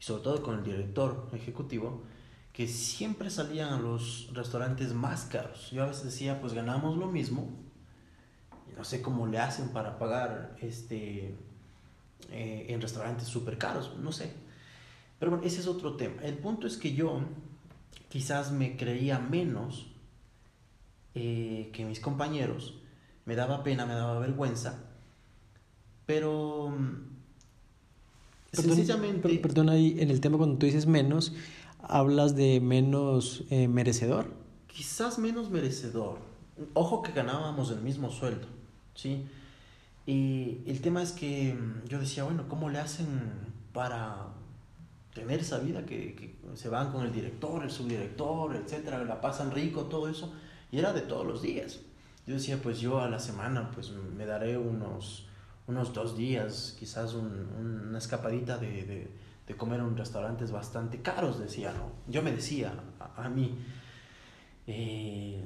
y sobre todo con el director ejecutivo, que siempre salían a los restaurantes más caros. Yo a veces decía, pues ganamos lo mismo, no sé cómo le hacen para pagar este, eh, en restaurantes súper caros, no sé. Pero bueno, ese es otro tema. El punto es que yo quizás me creía menos eh, que mis compañeros, me daba pena, me daba vergüenza, pero mm, perdón, sencillamente... Perdón, ahí en el tema cuando tú dices menos, hablas de menos eh, merecedor. Quizás menos merecedor. Ojo que ganábamos el mismo sueldo, ¿sí? Y el tema es que mm, yo decía, bueno, ¿cómo le hacen para tener esa vida que, que se van con el director, el subdirector, etcétera, la pasan rico, todo eso? Y era de todos los días. Yo decía, pues yo a la semana, pues me daré unos unos dos días, quizás una escapadita de, comer en restaurantes bastante caros, decía, ¿no? Yo me decía a, mí. Eh,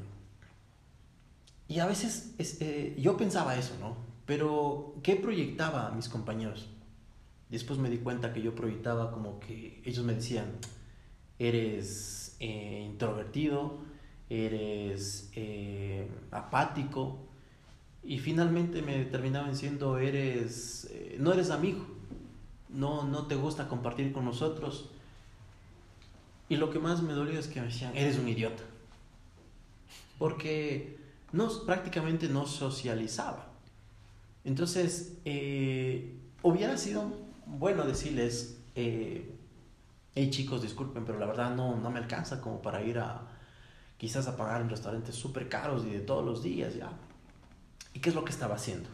y a veces eh, yo pensaba eso, ¿no? Pero, ¿qué proyectaba a mis compañeros? Después me di cuenta que yo proyectaba como que ellos me decían, eres eh, introvertido, eres apático, y finalmente me terminaban diciendo, eres, eh, no eres amigo, no, no te gusta compartir con nosotros. Y lo que más me dolió es que me decían, eres un idiota. Porque no, prácticamente no socializaba. Entonces, eh, hubiera sido bueno decirles, eh, hey chicos, disculpen, pero la verdad no, no me alcanza como para ir a quizás a pagar en restaurantes súper caros y de todos los días, ya. ¿Y qué es lo que estaba haciendo?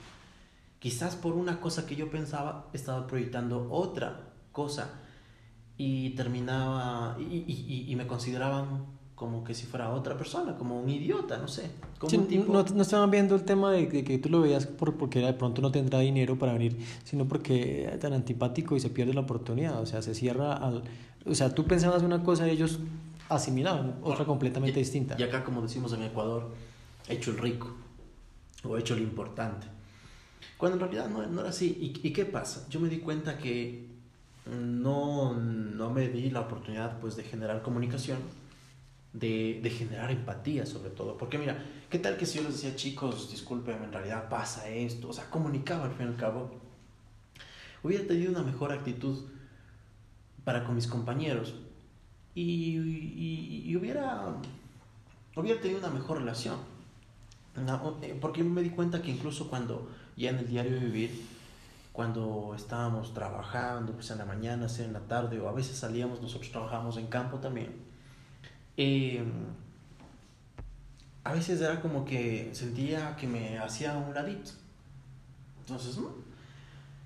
Quizás por una cosa que yo pensaba, estaba proyectando otra cosa y terminaba y, y, y me consideraban como que si fuera otra persona, como un idiota, no sé. Como un tipo... no, no, estaban viendo el tema de, que tú lo veías por, porque de pronto no tendrá dinero para venir, sino porque es tan antipático y se pierde la oportunidad, o sea, se cierra al... O sea, tú pensabas una cosa y asimilaban otra completamente distinta. Y acá, como decimos en Ecuador, hecho el rico o hecho lo importante. Cuando en realidad no, no era así. ¿Y, ¿Y, qué pasa? Yo me di cuenta que no, no me di la oportunidad pues, de generar comunicación, de, de, generar empatía sobre todo. Porque mira, ¿qué tal que si yo les decía, chicos, disculpen, en realidad pasa esto? O sea, comunicaba al fin y al cabo. Hubiera tenido una mejor actitud para con mis compañeros y, hubiera, hubiera tenido una mejor relación. Eh, porque me di cuenta que incluso cuando ya en el diario vivir, cuando estábamos trabajando, pues en la mañana, sea en la tarde, o a veces salíamos, nosotros trabajamos en campo también, eh, a veces era como que sentía que me hacía un ladito. Entonces, ¿no?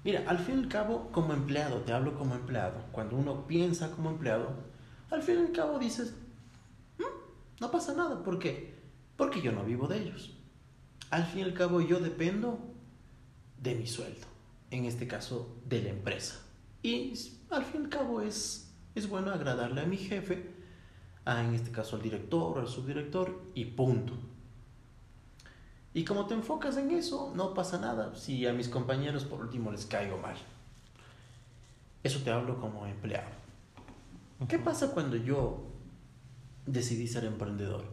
Mira, al fin y al cabo, como empleado, te hablo como empleado, cuando uno piensa como empleado, al fin y al cabo dices, mm, no pasa nada, ¿por qué? Porque yo no vivo de ellos al fin y al cabo yo dependo de mi sueldo, en este caso de la empresa. Y al fin y al cabo es, es bueno agradarle a mi jefe, a, en este caso al director al subdirector, y punto. Y como te enfocas en eso, no pasa nada si a mis compañeros por último les caigo mal. Eso te hablo como empleado. ¿Qué pasa cuando yo decidí ser emprendedor?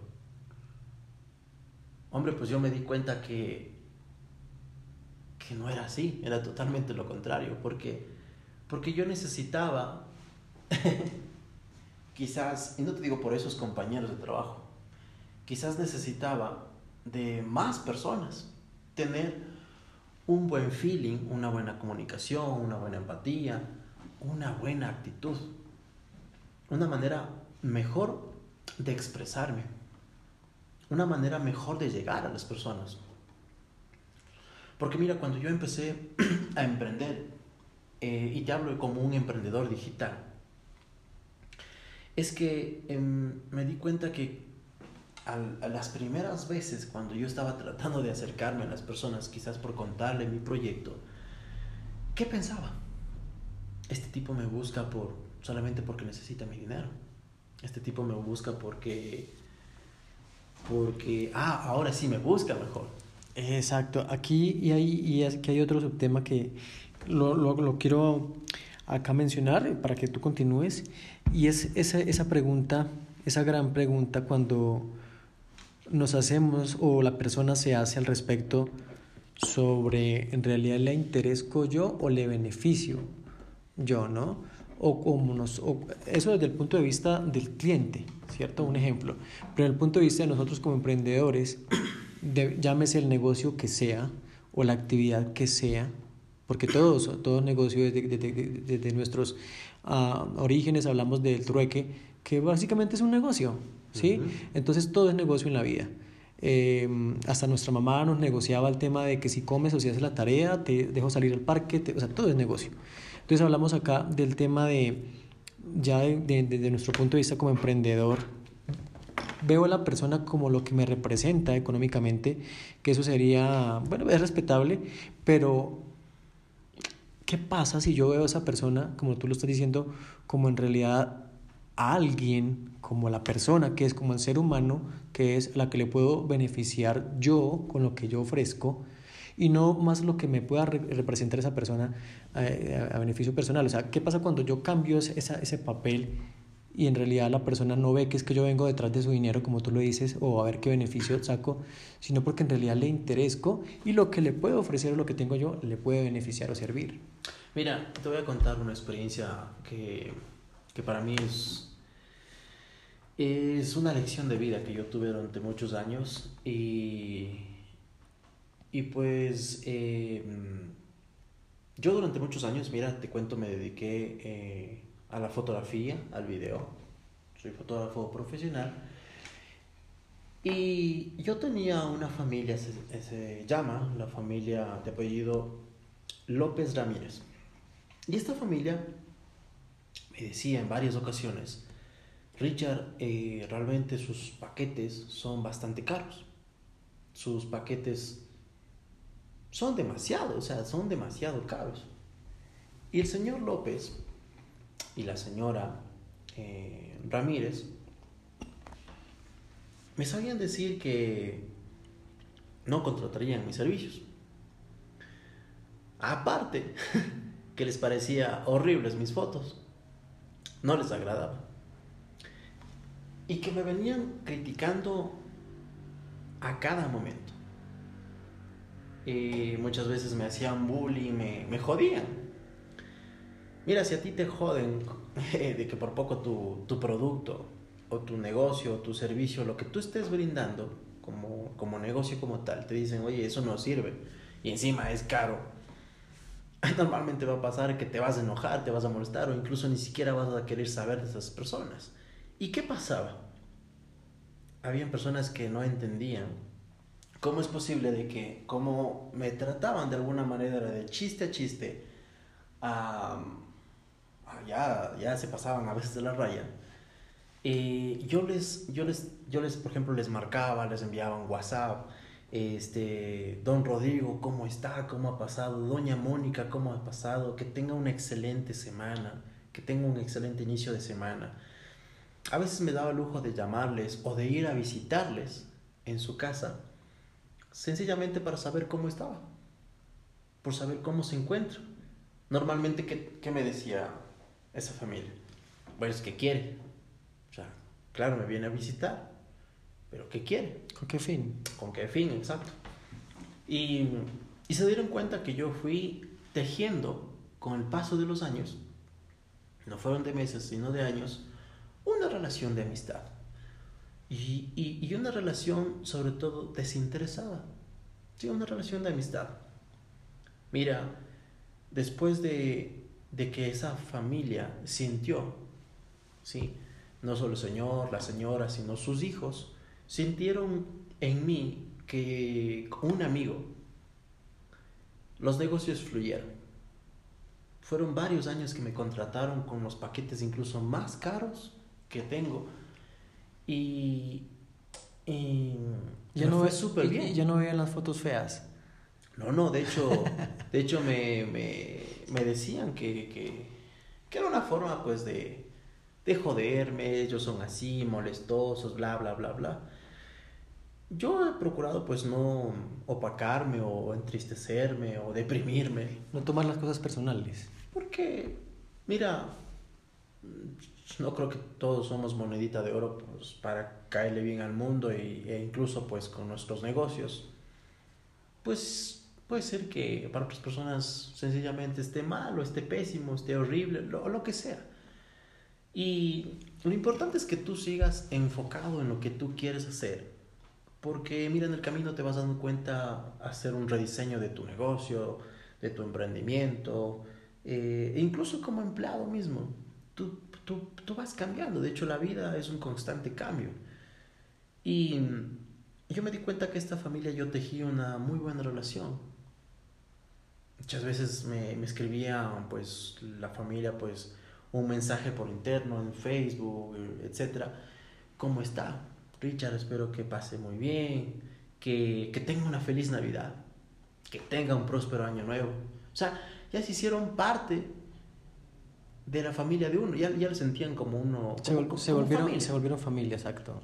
Hombre, pues yo me di cuenta que, que no era así, era totalmente lo contrario, porque, porque yo necesitaba, <laughs> quizás, y no te digo por esos compañeros de trabajo, quizás necesitaba de más personas, tener un buen feeling, una buena comunicación, una buena empatía, una buena actitud, una manera mejor de expresarme, una manera mejor de llegar a las personas. Porque mira, cuando yo empecé <clears throat> a emprender, eh, y te hablo como un emprendedor digital, es que em, me di cuenta que a las primeras veces cuando yo estaba tratando de acercarme a las personas, quizás por contarle mi proyecto, ¿qué pensaba? este tipo me busca por solamente porque necesita mi dinero. Este tipo me busca porque porque ah, ahora sí me busca mejor. Exacto. Aquí y hay y aquí hay otro subtema que lo, lo, lo, quiero acá mencionar para que tú continúes y es esa, esa pregunta, esa gran pregunta cuando nos hacemos o la persona se hace al respecto sobre en realidad le interesco yo o le beneficio yo, ¿no? O como nos, eso desde el punto de vista del cliente, ¿cierto? Un ejemplo. Pero desde el punto de vista de nosotros como emprendedores, <clears throat> llámese el negocio que sea o la actividad que sea, porque todos, todo negocio desde, desde, nuestros uh, orígenes hablamos del trueque, que básicamente es un negocio, ¿sí? Entonces todo es negocio en la vida. Eh, hasta nuestra mamá nos negociaba el tema de que si comes o si haces la tarea, te dejo salir al parque, o sea, todo es negocio. Entonces hablamos acá del tema de, ya desde de, nuestro punto de vista como emprendedor, veo a la persona como lo que me representa económicamente, que eso sería, bueno, es respetable, pero ¿qué pasa si yo veo a esa persona, como tú lo estás diciendo, como en realidad a alguien, como la persona que es, como el ser humano, que es la que le puedo beneficiar yo con lo que yo ofrezco? Y no más lo que me pueda representar esa persona eh, a, beneficio personal. O sea, ¿qué pasa cuando yo cambio esa, ese papel y en realidad la persona no ve que es que yo vengo detrás de su dinero, como tú lo dices, o a ver qué beneficio saco, sino porque en realidad le interesco y lo que le puedo ofrecer o lo que tengo yo le puede beneficiar o servir? Mira, te voy a contar una experiencia que, que para mí es, es una lección de vida que yo tuve durante muchos años y y pues eh, yo durante muchos años, mira, te cuento, me dediqué eh, a la fotografía, al video. Soy fotógrafo profesional. Y yo tenía una familia, se, llama la familia de apellido López Ramírez. Y esta familia me decía en varias ocasiones, Richard, eh, realmente sus paquetes son bastante caros. Sus paquetes son demasiado, o sea, son demasiado caros. Y el señor López y la señora eh, Ramírez me sabían decir que no contratarían mis servicios. Aparte, <laughs> que les parecía horribles mis fotos, no les agradaba. Y que me venían criticando a cada momento y muchas veces me hacían bullying, me, me jodían. Mira, si a ti te joden <laughs> de que por poco tu, tu producto o tu negocio o tu servicio, lo que tú estés brindando como, como negocio como tal, te dicen, oye, eso no sirve y encima es caro, <laughs> normalmente va a pasar que te vas a enojar, te vas a molestar o incluso ni siquiera vas a querer saber de esas personas. ¿Y qué pasaba? Habían personas que no entendían ¿Cómo es posible de que, como me trataban de alguna manera de chiste a chiste, ya, ya se pasaban a veces de la raya, y yo les, yo les, yo les, por ejemplo, les marcaba, les enviaba un WhatsApp, este, don Rodrigo, ¿cómo está? ¿Cómo ha pasado? Doña Mónica, ¿cómo ha pasado? Que tenga una excelente semana, que tenga un excelente inicio de semana. A veces me daba el lujo de llamarles o de ir a visitarles en su casa sencillamente para saber cómo estaba, por saber cómo se encuentra. Normalmente, ¿qué, ¿qué, me decía esa familia? Bueno, es que quiere. O sea, claro, me viene a visitar, pero ¿qué quiere? ¿Con qué fin? ¿Con qué fin? Exacto. Y, y se dieron cuenta que yo fui tejiendo con el paso de los años, no fueron de meses, sino de años, una relación de amistad. Y, y, y una relación sobre todo desinteresada. Sí, una relación de amistad. Mira, después de, de que esa familia sintió, ¿sí? no solo el señor, la señora, sino sus hijos, sintieron en mí que un amigo, los negocios fluyeron. Fueron varios años que me contrataron con los paquetes incluso más caros que tengo. Y, y ya no súper bien. Ya no veían las fotos feas. No, no, de hecho, de hecho me, me, me decían que, que, que, era una forma pues de, de joderme, ellos son así, molestosos, bla, bla, bla, bla. Yo he procurado pues no opacarme o entristecerme o deprimirme. No tomar las cosas personales. Porque, mira, no creo que todos somos monedita de oro pues, para caerle bien al mundo y, e incluso pues con nuestros negocios. Pues Puede ser que para otras personas sencillamente esté mal o esté pésimo, esté horrible, lo, lo que sea. Y lo importante es que tú sigas enfocado en lo que tú quieres hacer. Porque mira, en el camino te vas dando cuenta hacer un rediseño de tu negocio, de tu emprendimiento, e incluso como empleado mismo. Tú, tú, tú vas cambiando. De hecho, la vida es un constante cambio. Y yo me di cuenta que esta familia yo tejí una muy buena relación muchas veces me, me escribía pues la familia pues un mensaje por interno en Facebook, etcétera. ¿Cómo está? Richard, espero que pase muy bien, que, que tenga una feliz Navidad, que tenga un próspero año nuevo. O sea, ya se hicieron parte de la familia de uno, ya, ya lo sentían como uno. se, volvieron, familia. se volvieron familia, exacto.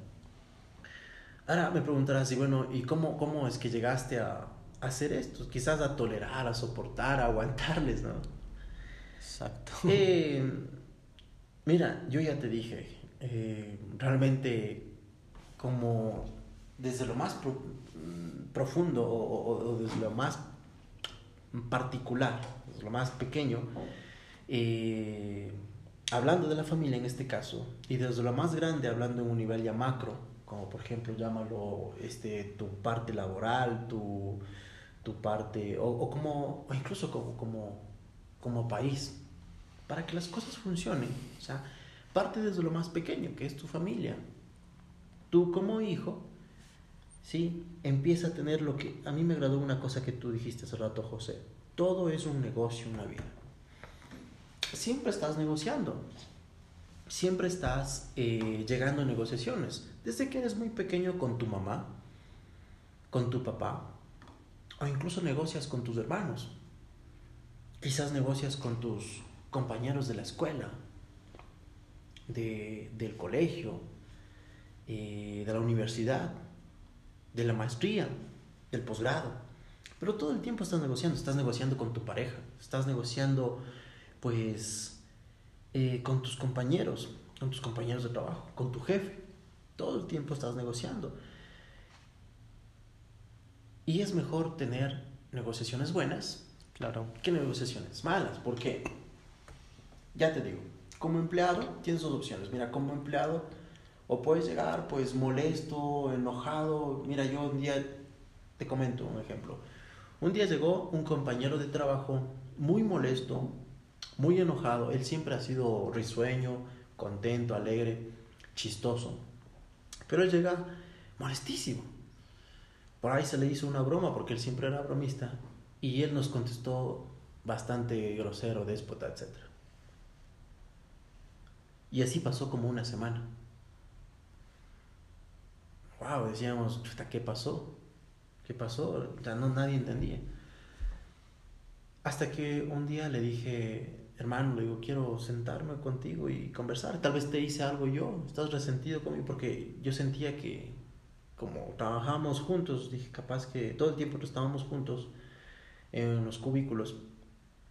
Ahora me preguntarás, y bueno, ¿y cómo, cómo es que llegaste a, hacer esto, quizás a tolerar, a soportar, a aguantarles, ¿no? Exacto. Eh, mira, yo ya te dije, eh, realmente como desde lo más profundo o, desde lo más particular, desde lo más pequeño, eh, hablando de la familia en este caso, y desde lo más grande, hablando en un nivel ya macro, como por ejemplo llámalo este, tu parte laboral, tu, tu parte, o, o como, o incluso como, como, como país, para que las cosas funcionen. O sea, parte desde lo más pequeño, que es tu familia. Tú como hijo, ¿sí? Empieza a tener lo que... A mí me agradó una cosa que tú dijiste hace rato, José. Todo es un negocio, una vida. Siempre estás negociando. Siempre estás eh, llegando a negociaciones. Desde que eres muy pequeño con tu mamá, con tu papá, o incluso negocias con tus hermanos. Quizás negocias con tus compañeros de la escuela, de, del colegio, eh, de la universidad, de la maestría, del posgrado. Pero todo el tiempo estás negociando, estás negociando con tu pareja, estás negociando pues eh, con tus compañeros, con tus compañeros de trabajo, con tu jefe. Todo el tiempo estás negociando. Y es mejor tener negociaciones buenas claro. que negociaciones malas, porque, ya te digo, como empleado tienes dos opciones. Mira, como empleado, o puedes llegar pues molesto, enojado. Mira, yo un día, te comento un ejemplo. Un día llegó un compañero de trabajo muy molesto, muy enojado. Él siempre ha sido risueño, contento, alegre, chistoso. Pero él llega molestísimo. Por ahí se le hizo una broma porque él siempre era bromista y él nos contestó bastante grosero, déspota, etc. Y así pasó como una semana. Wow, decíamos, ¿qué pasó? ¿Qué pasó? Ya no nadie entendía. Hasta que un día le dije, hermano, le digo, quiero sentarme contigo y conversar. Tal vez te hice algo yo, estás resentido conmigo porque yo sentía que como trabajábamos juntos, dije, capaz que todo el tiempo estábamos juntos en los cubículos,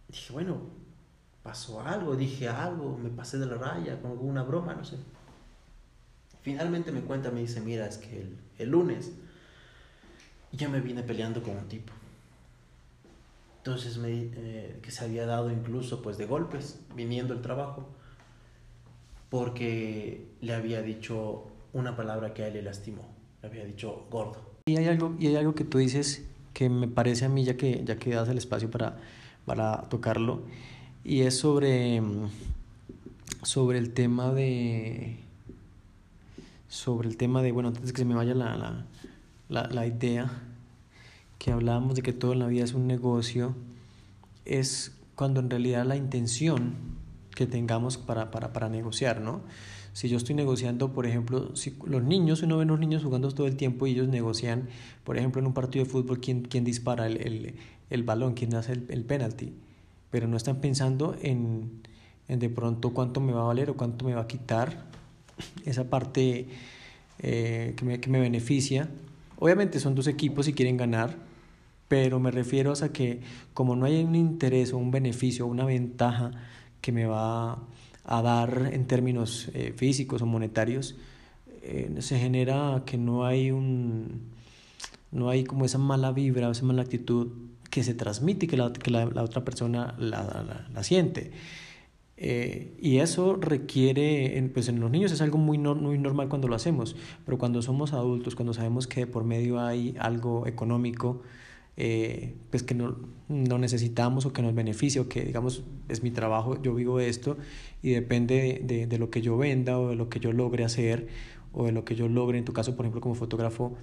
dije, bueno, pasó algo, dije algo, me pasé de la raya con alguna broma, no sé. Finalmente me cuenta, me dice, mira, es que el, el lunes ya me vine peleando con un tipo. Entonces me, eh, que se había dado incluso pues de golpes viniendo el trabajo porque le había dicho una palabra que a él le lastimó, le había dicho gordo. Y hay algo, y hay algo que tú dices que me parece a mí, ya que, ya que das el espacio para, para tocarlo, y es sobre, sobre el tema de, sobre el tema de, bueno, antes que se me vaya la, la, la, la idea, que hablábamos de que todo en la vida es un negocio, es cuando en realidad la intención que tengamos para, para, para negociar, ¿no? Si yo estoy negociando, por ejemplo, si los niños, uno ve a los niños jugando todo el tiempo y ellos negocian, por ejemplo, en un partido de fútbol, quién, quién dispara el, el, el, balón, quién hace el, el penalti, pero no están pensando en, en, de pronto cuánto me va a valer o cuánto me va a quitar esa parte eh, que, me, que me beneficia. Obviamente son dos equipos y quieren ganar, pero me refiero a que como no hay un interés o un beneficio o una ventaja que me va a dar en términos eh, físicos o monetarios, eh, se genera que no hay un no hay como esa mala vibra, esa mala actitud que se transmite y que la, que la, otra persona la, la siente. Eh, y eso requiere, en, pues en los niños es algo muy, muy normal cuando lo hacemos, pero cuando somos adultos, cuando sabemos que por medio hay algo económico, eh, pues que no, no, necesitamos o que nos beneficia o que digamos es mi trabajo, yo vivo esto y depende de, de, de, lo que yo venda o de lo que yo logre hacer o de lo que yo logre, en tu caso por ejemplo como fotógrafo,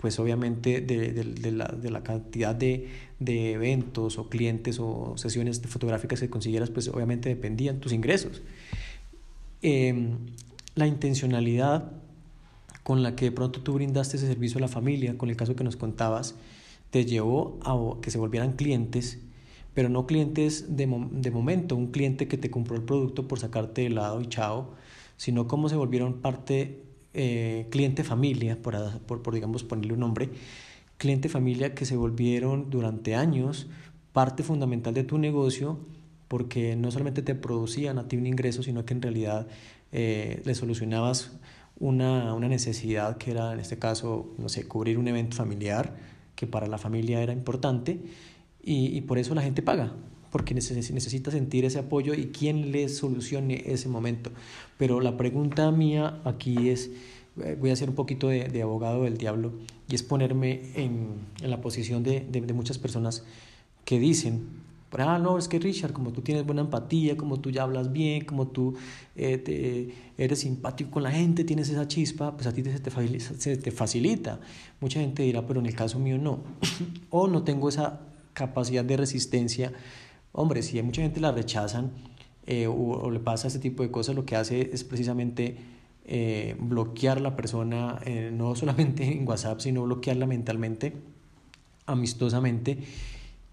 pues obviamente de, de, de la, de la cantidad de, eventos o clientes o sesiones fotográficas que consiguieras, pues obviamente dependían tus ingresos. Eh, la intencionalidad con la que de pronto tú brindaste ese servicio a la familia, con el caso que nos contabas, te llevó a que se volvieran clientes, pero no clientes de, de momento, un cliente que te compró el producto por sacarte de lado y chao, sino cómo se volvieron parte, eh, cliente familia, por, por, por digamos ponerle un nombre, cliente familia que se volvieron durante años parte fundamental de tu negocio porque no solamente te producían a ti un ingreso, sino que en realidad eh, le solucionabas una, una necesidad que era, en este caso, no sé, cubrir un evento familiar, que para la familia era importante y, y por eso la gente paga, porque necesita sentir ese apoyo y quién le solucione ese momento. Pero la pregunta mía aquí es, eh, voy a hacer un poquito de, abogado del diablo y es ponerme en, en la posición de, de, muchas personas que dicen, ah, no, es que Richard, como tú tienes buena empatía, como tú ya hablas bien, como tú eh, te, eres simpático con la gente, tienes esa chispa, pues a ti se te, se te facilita. Mucha gente dirá, pero en el caso mío no. <clears throat> o no tengo esa capacidad de resistencia. Hombre, si hay mucha gente la rechazan eh, o, o, le pasa este tipo de cosas, lo que hace es precisamente eh, bloquear a la persona, eh, no solamente en WhatsApp, sino bloquearla mentalmente, amistosamente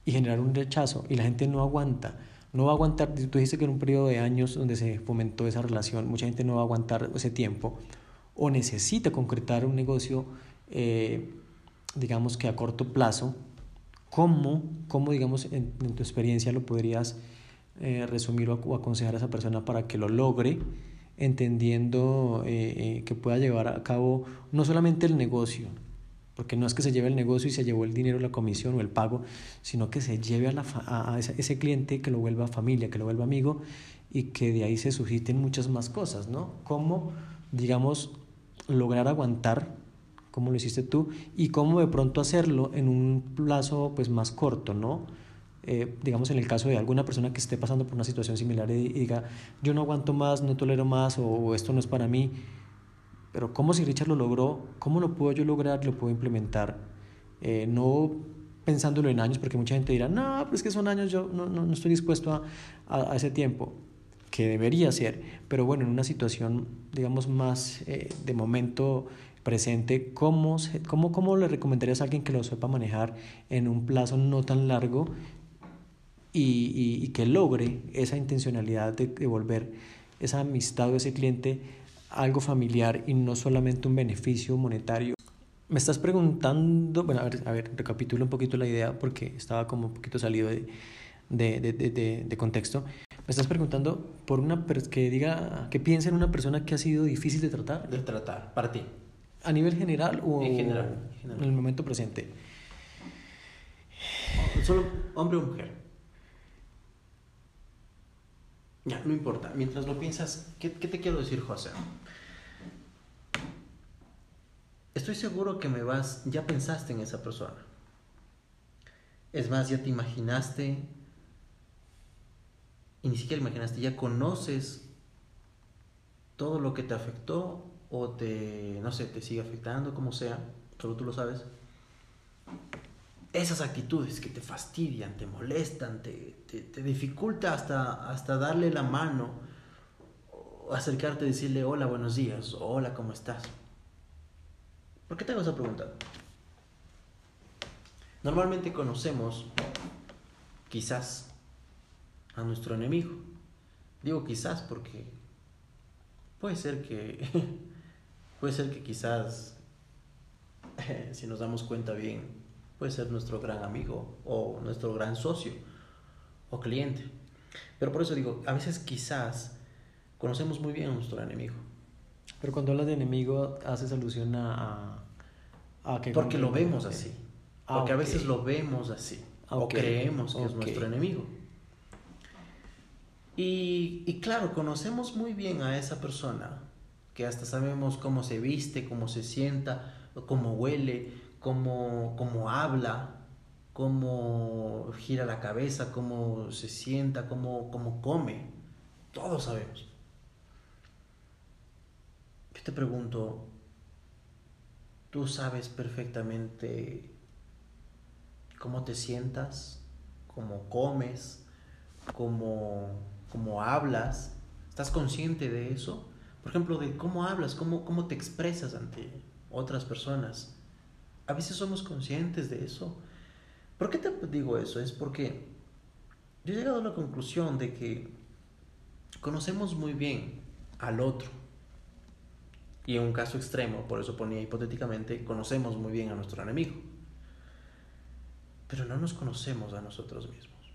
y generar un rechazo. Y la gente no aguanta. No va a aguantar, tú dijiste que en un periodo de años donde se fomentó esa relación, mucha gente no va a aguantar ese tiempo o necesita concretar un negocio, eh, digamos que a corto plazo. ¿Cómo, cómo digamos, en, tu experiencia lo podrías eh, resumir o, o, aconsejar a esa persona para que lo logre, entendiendo eh, eh, que pueda llevar a cabo no solamente el negocio, porque no es que se lleve el negocio y se llevó el dinero, la comisión o el pago, sino que se lleve a, la, a, a ese cliente, que lo vuelva familia, que lo vuelva amigo y que de ahí se susciten muchas más cosas, ¿no? Cómo, digamos, lograr aguantar, como lo hiciste tú, y cómo de pronto hacerlo en un plazo pues más corto, ¿no? Eh, digamos en el caso de alguna persona que esté pasando por una situación similar y, y diga, yo no aguanto más, no tolero más o, o esto no es para mí, pero ¿cómo si Richard lo logró? ¿Cómo lo puedo yo lograr? ¿Lo puedo implementar? Eh, no pensándolo en años, porque mucha gente dirá, no, pero es que son años, yo no, no, no estoy dispuesto a, a, a, ese tiempo, que debería ser, pero bueno, en una situación, digamos, más eh, de momento presente, ¿cómo, cómo, ¿cómo le recomendarías a alguien que lo sepa manejar en un plazo no tan largo y, y, y que logre esa intencionalidad de, de volver esa amistad o ese cliente algo familiar y no solamente un beneficio monetario. Me estás preguntando, bueno, a ver, a ver, recapitulo un poquito la idea porque estaba como un poquito salido de, de, de, de, contexto. Me estás preguntando por una que diga, que piense en una persona que ha sido difícil de tratar. De tratar, para ti. ¿A nivel general o en general? En, el momento presente? Solo hombre o mujer. Ya, no importa. Mientras lo piensas, ¿qué, qué te quiero decir, José? Estoy seguro que me vas, ya pensaste en esa persona. Es más, ya te imaginaste, y ni siquiera imaginaste, ya conoces todo lo que te afectó o te, no sé, te sigue afectando, como sea, solo tú lo sabes. Esas actitudes que te fastidian, te molestan, te, te, te dificulta hasta, hasta darle la mano, acercarte y decirle hola, buenos días, hola, ¿cómo estás? ¿Por qué te hago esa pregunta? Normalmente conocemos, quizás, a nuestro enemigo. Digo quizás porque puede ser que, <laughs> puede ser que quizás, <laughs> si nos damos cuenta bien, puede ser nuestro gran amigo o nuestro gran socio o cliente. Pero por eso digo, a veces quizás conocemos muy bien a nuestro enemigo. Pero cuando hablas de enemigo, haces alusión a, a, que... Porque lo vemos así. Ah, porque a veces lo vemos así. Ah, o creemos que es nuestro enemigo. Y, y, claro, conocemos muy bien a esa persona, que hasta sabemos cómo se viste, cómo se sienta, cómo huele, cómo, cómo habla, cómo gira la cabeza, cómo se sienta, cómo, cómo come. Todos sabemos te pregunto, tú sabes perfectamente cómo te sientas, cómo comes, cómo, cómo hablas. ¿Estás consciente de eso? Por ejemplo, de cómo hablas, cómo, cómo te expresas ante otras personas. A veces somos conscientes de eso. ¿Por qué te digo eso? Es porque yo he llegado a la conclusión de que conocemos muy bien al otro y en un caso extremo, por eso ponía hipotéticamente, conocemos muy bien a nuestro enemigo. Pero no nos conocemos a nosotros mismos.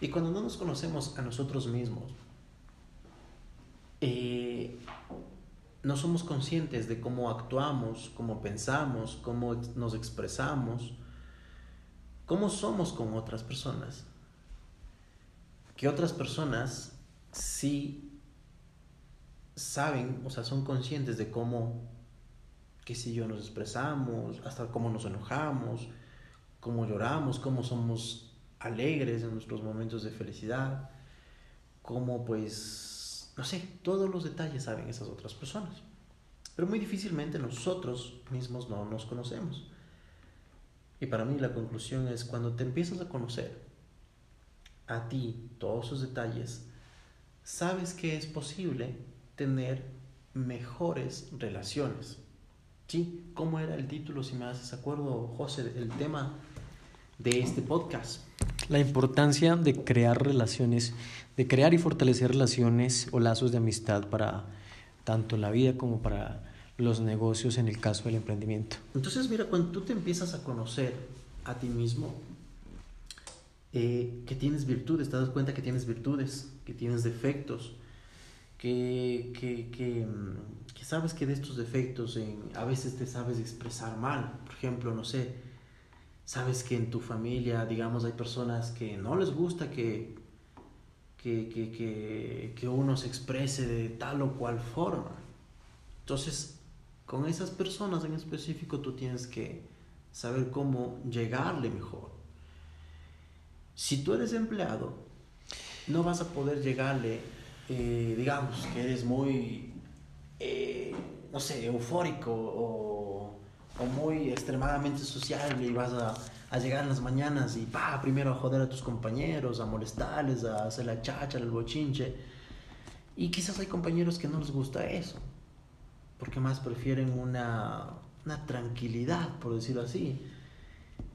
Y cuando no nos conocemos a nosotros mismos, eh, no somos conscientes de cómo actuamos, cómo pensamos, cómo nos expresamos, cómo somos con otras personas. Que otras personas sí saben, o sea, son conscientes de cómo, qué si yo, nos expresamos, hasta cómo nos enojamos, cómo lloramos, cómo somos alegres en nuestros momentos de felicidad, cómo pues, no sé, todos los detalles saben esas otras personas. Pero muy difícilmente nosotros mismos no nos conocemos. Y para mí la conclusión es cuando te empiezas a conocer a ti todos esos detalles, sabes que es posible tener mejores relaciones. ¿Sí? ¿Cómo era el título, si me haces acuerdo, José, el tema de este podcast? La importancia de crear relaciones, de crear y fortalecer relaciones o lazos de amistad para tanto la vida como para los negocios en el caso del emprendimiento. Entonces, mira, cuando tú te empiezas a conocer a ti mismo, eh, que tienes virtudes, te das cuenta que tienes virtudes, que tienes defectos, que, que, que, mm, sabes que de estos defectos a veces te sabes expresar mal. Por ejemplo, no sé, sabes que en tu familia, digamos, hay personas que no les gusta que, que, que, que uno se exprese de tal o cual forma. Entonces, con esas personas en específico tú tienes que saber cómo llegarle mejor. Si tú eres empleado, no vas a poder llegarle eh, digamos, que eres muy, eh, no sé, eufórico o, o, muy extremadamente sociable y vas a, a, llegar en las mañanas y va primero a joder a tus compañeros, a molestarles, a hacer la chacha, el bochinche. Y quizás hay compañeros que no les gusta eso, porque más prefieren una, una tranquilidad, por decirlo así.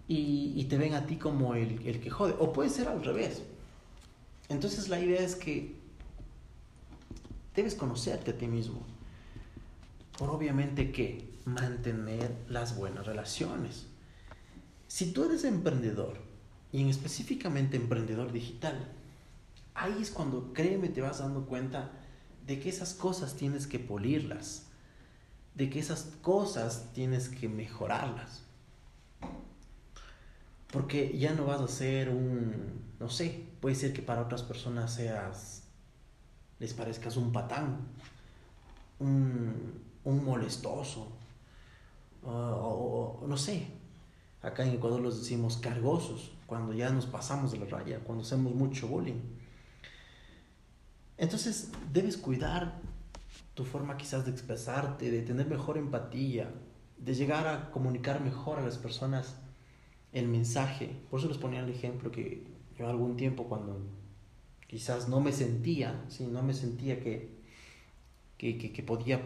Y, y, te ven a ti como el, el que jode. O puede ser al revés. Entonces la idea es que Debes conocerte a ti mismo. Por obviamente que mantener las buenas relaciones. Si tú eres emprendedor, y en específicamente emprendedor digital, ahí es cuando, créeme, te vas dando cuenta de que esas cosas tienes que polirlas, de que esas cosas tienes que mejorarlas. Porque ya no vas a ser un, no sé, puede ser que para otras personas seas, les parezcas un patán, un, un molestoso, o, no sé, acá en Ecuador los decimos cargosos, cuando ya nos pasamos de la raya, cuando hacemos mucho bullying. Entonces debes cuidar tu forma quizás de expresarte, de tener mejor empatía, de llegar a comunicar mejor a las personas el mensaje. Por eso les ponía el ejemplo que yo algún tiempo cuando quizás no me sentía, sí, no me sentía que, que, que, podía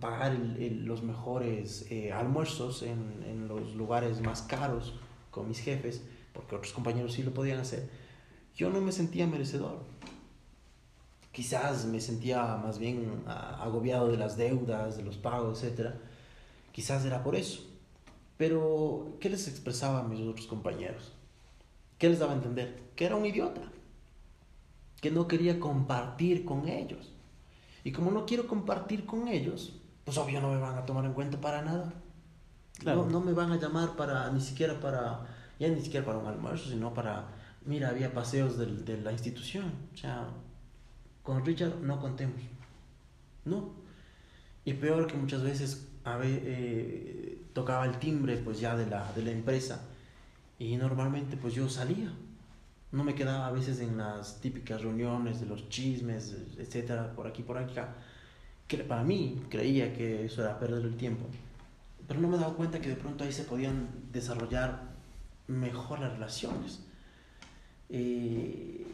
pagar los mejores eh, almuerzos en, en, los lugares más caros con mis jefes, porque otros compañeros sí lo podían hacer, yo no me sentía merecedor. Quizás me sentía más bien agobiado de las deudas, de los pagos, etc. Quizás era por eso. Pero, ¿qué les expresaba a mis otros compañeros? ¿Qué les daba a entender? Que era un idiota, que no quería compartir con ellos. Y como no quiero compartir con ellos, pues obvio no me van a tomar en cuenta para nada. No, no me van a llamar para, ni siquiera para, ya ni siquiera para un almuerzo, sino para, mira, había paseos de, de la institución. O sea, con Richard no contemos. No. Y peor que muchas veces a ver, eh, tocaba el timbre pues ya de la, de la empresa y normalmente pues yo salía. No me quedaba a veces en las típicas reuniones de los chismes, etcétera, por aquí, por acá. Que para mí creía que eso era perder el tiempo. Pero no me daba cuenta que de pronto ahí se podían desarrollar mejor las relaciones. Eh,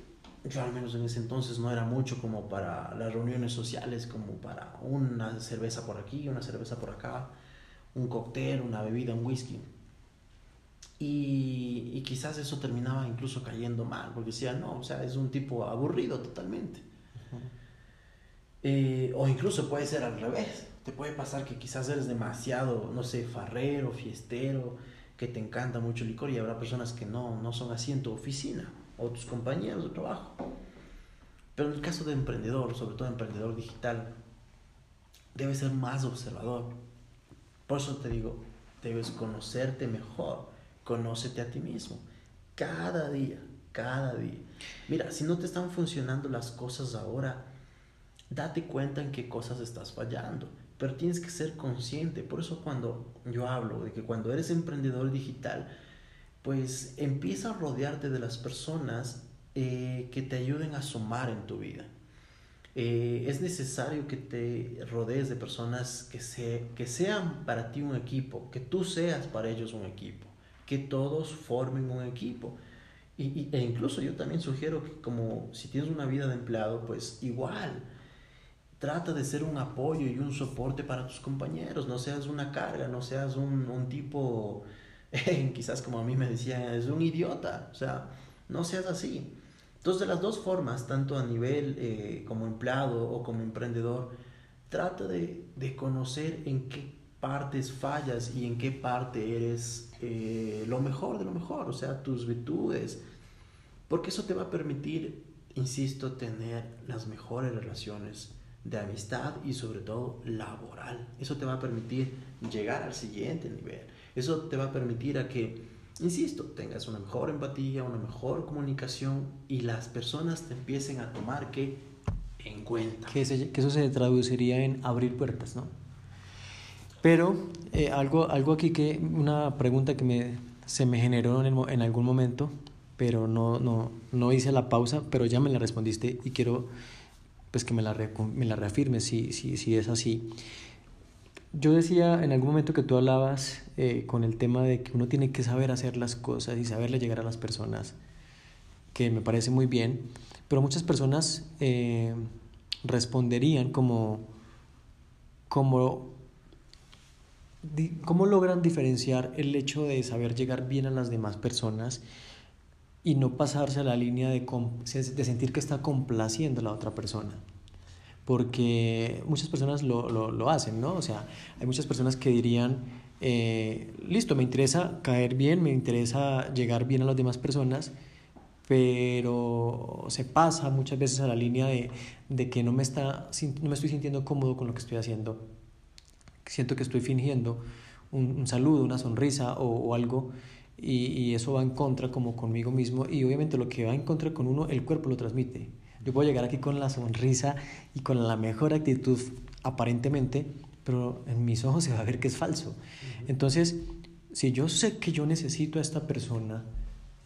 yo al menos en ese entonces no era mucho como para las reuniones sociales, como para una cerveza por aquí, una cerveza por acá, un cóctel, una bebida, un whisky. Y, y, quizás eso terminaba incluso cayendo mal, porque decía, no, o sea, es un tipo aburrido totalmente. Eh, o incluso puede ser al revés. Te puede pasar que quizás eres demasiado, no sé, farrero, fiestero, que te encanta mucho el licor y habrá personas que no, no son así en tu oficina o tus compañeros de trabajo. Pero en el caso de emprendedor, sobre todo emprendedor digital, debes ser más observador. Por eso te digo, debes conocerte mejor, conócete a ti mismo, cada día, cada día. Mira, si no te están funcionando las cosas ahora, date cuenta en qué cosas estás fallando, pero tienes que ser consciente. Por eso cuando yo hablo de que cuando eres emprendedor digital, pues empieza a rodearte de las personas eh, que te ayuden a sumar en tu vida. Eh, es necesario que te rodees de personas que, que sean para ti un equipo, que tú seas para ellos un equipo, que todos formen un equipo. Y, e incluso yo también sugiero que como si tienes una vida de empleado, pues igual, trata de ser un apoyo y un soporte para tus compañeros, no seas una carga, no seas un, tipo <laughs> quizás como a mí me decían, es un idiota, o sea, no seas así. Entonces, de las dos formas, tanto a nivel eh, como empleado o como emprendedor, trata de, de, conocer en qué partes fallas y en qué parte eres eh, lo mejor de lo mejor, o sea, tus virtudes, porque eso te va a permitir, insisto, tener las mejores relaciones de amistad y sobre todo laboral. Eso te va a permitir llegar al siguiente nivel. Eso te va a permitir a que, insisto, tengas una mejor empatía, una mejor comunicación y las personas te empiecen a tomar que en cuenta. Que, eso se traduciría en abrir puertas, ¿no? Pero eh, algo, algo aquí que, una pregunta que me, se me generó en, en algún momento, pero no, no, no hice la pausa, pero ya me la respondiste y quiero pues que me la, me la reafirmes si, si, si es así. Yo decía en algún momento que tú hablabas eh, con el tema de que uno tiene que saber hacer las cosas y saberle llegar a las personas, que me parece muy bien, pero muchas personas eh, responderían como, como, ¿cómo logran diferenciar el hecho de saber llegar bien a las demás personas y no pasarse a la línea de, de sentir que está complaciendo a la otra persona? porque muchas personas lo, lo, lo, hacen, ¿no? O sea, hay muchas personas que dirían, eh, listo, me interesa caer bien, me interesa llegar bien a las demás personas, pero se pasa muchas veces a la línea de, de que no me, está, no me estoy sintiendo cómodo con lo que estoy haciendo. Siento que estoy fingiendo un, un saludo, una sonrisa o, o algo y, y, eso va en contra como conmigo mismo y obviamente lo que va en contra con uno, el cuerpo lo transmite. Yo puedo llegar aquí con la sonrisa y con la mejor actitud aparentemente, pero en mis ojos se va a ver que es falso. Entonces, si yo sé que yo necesito a esta persona,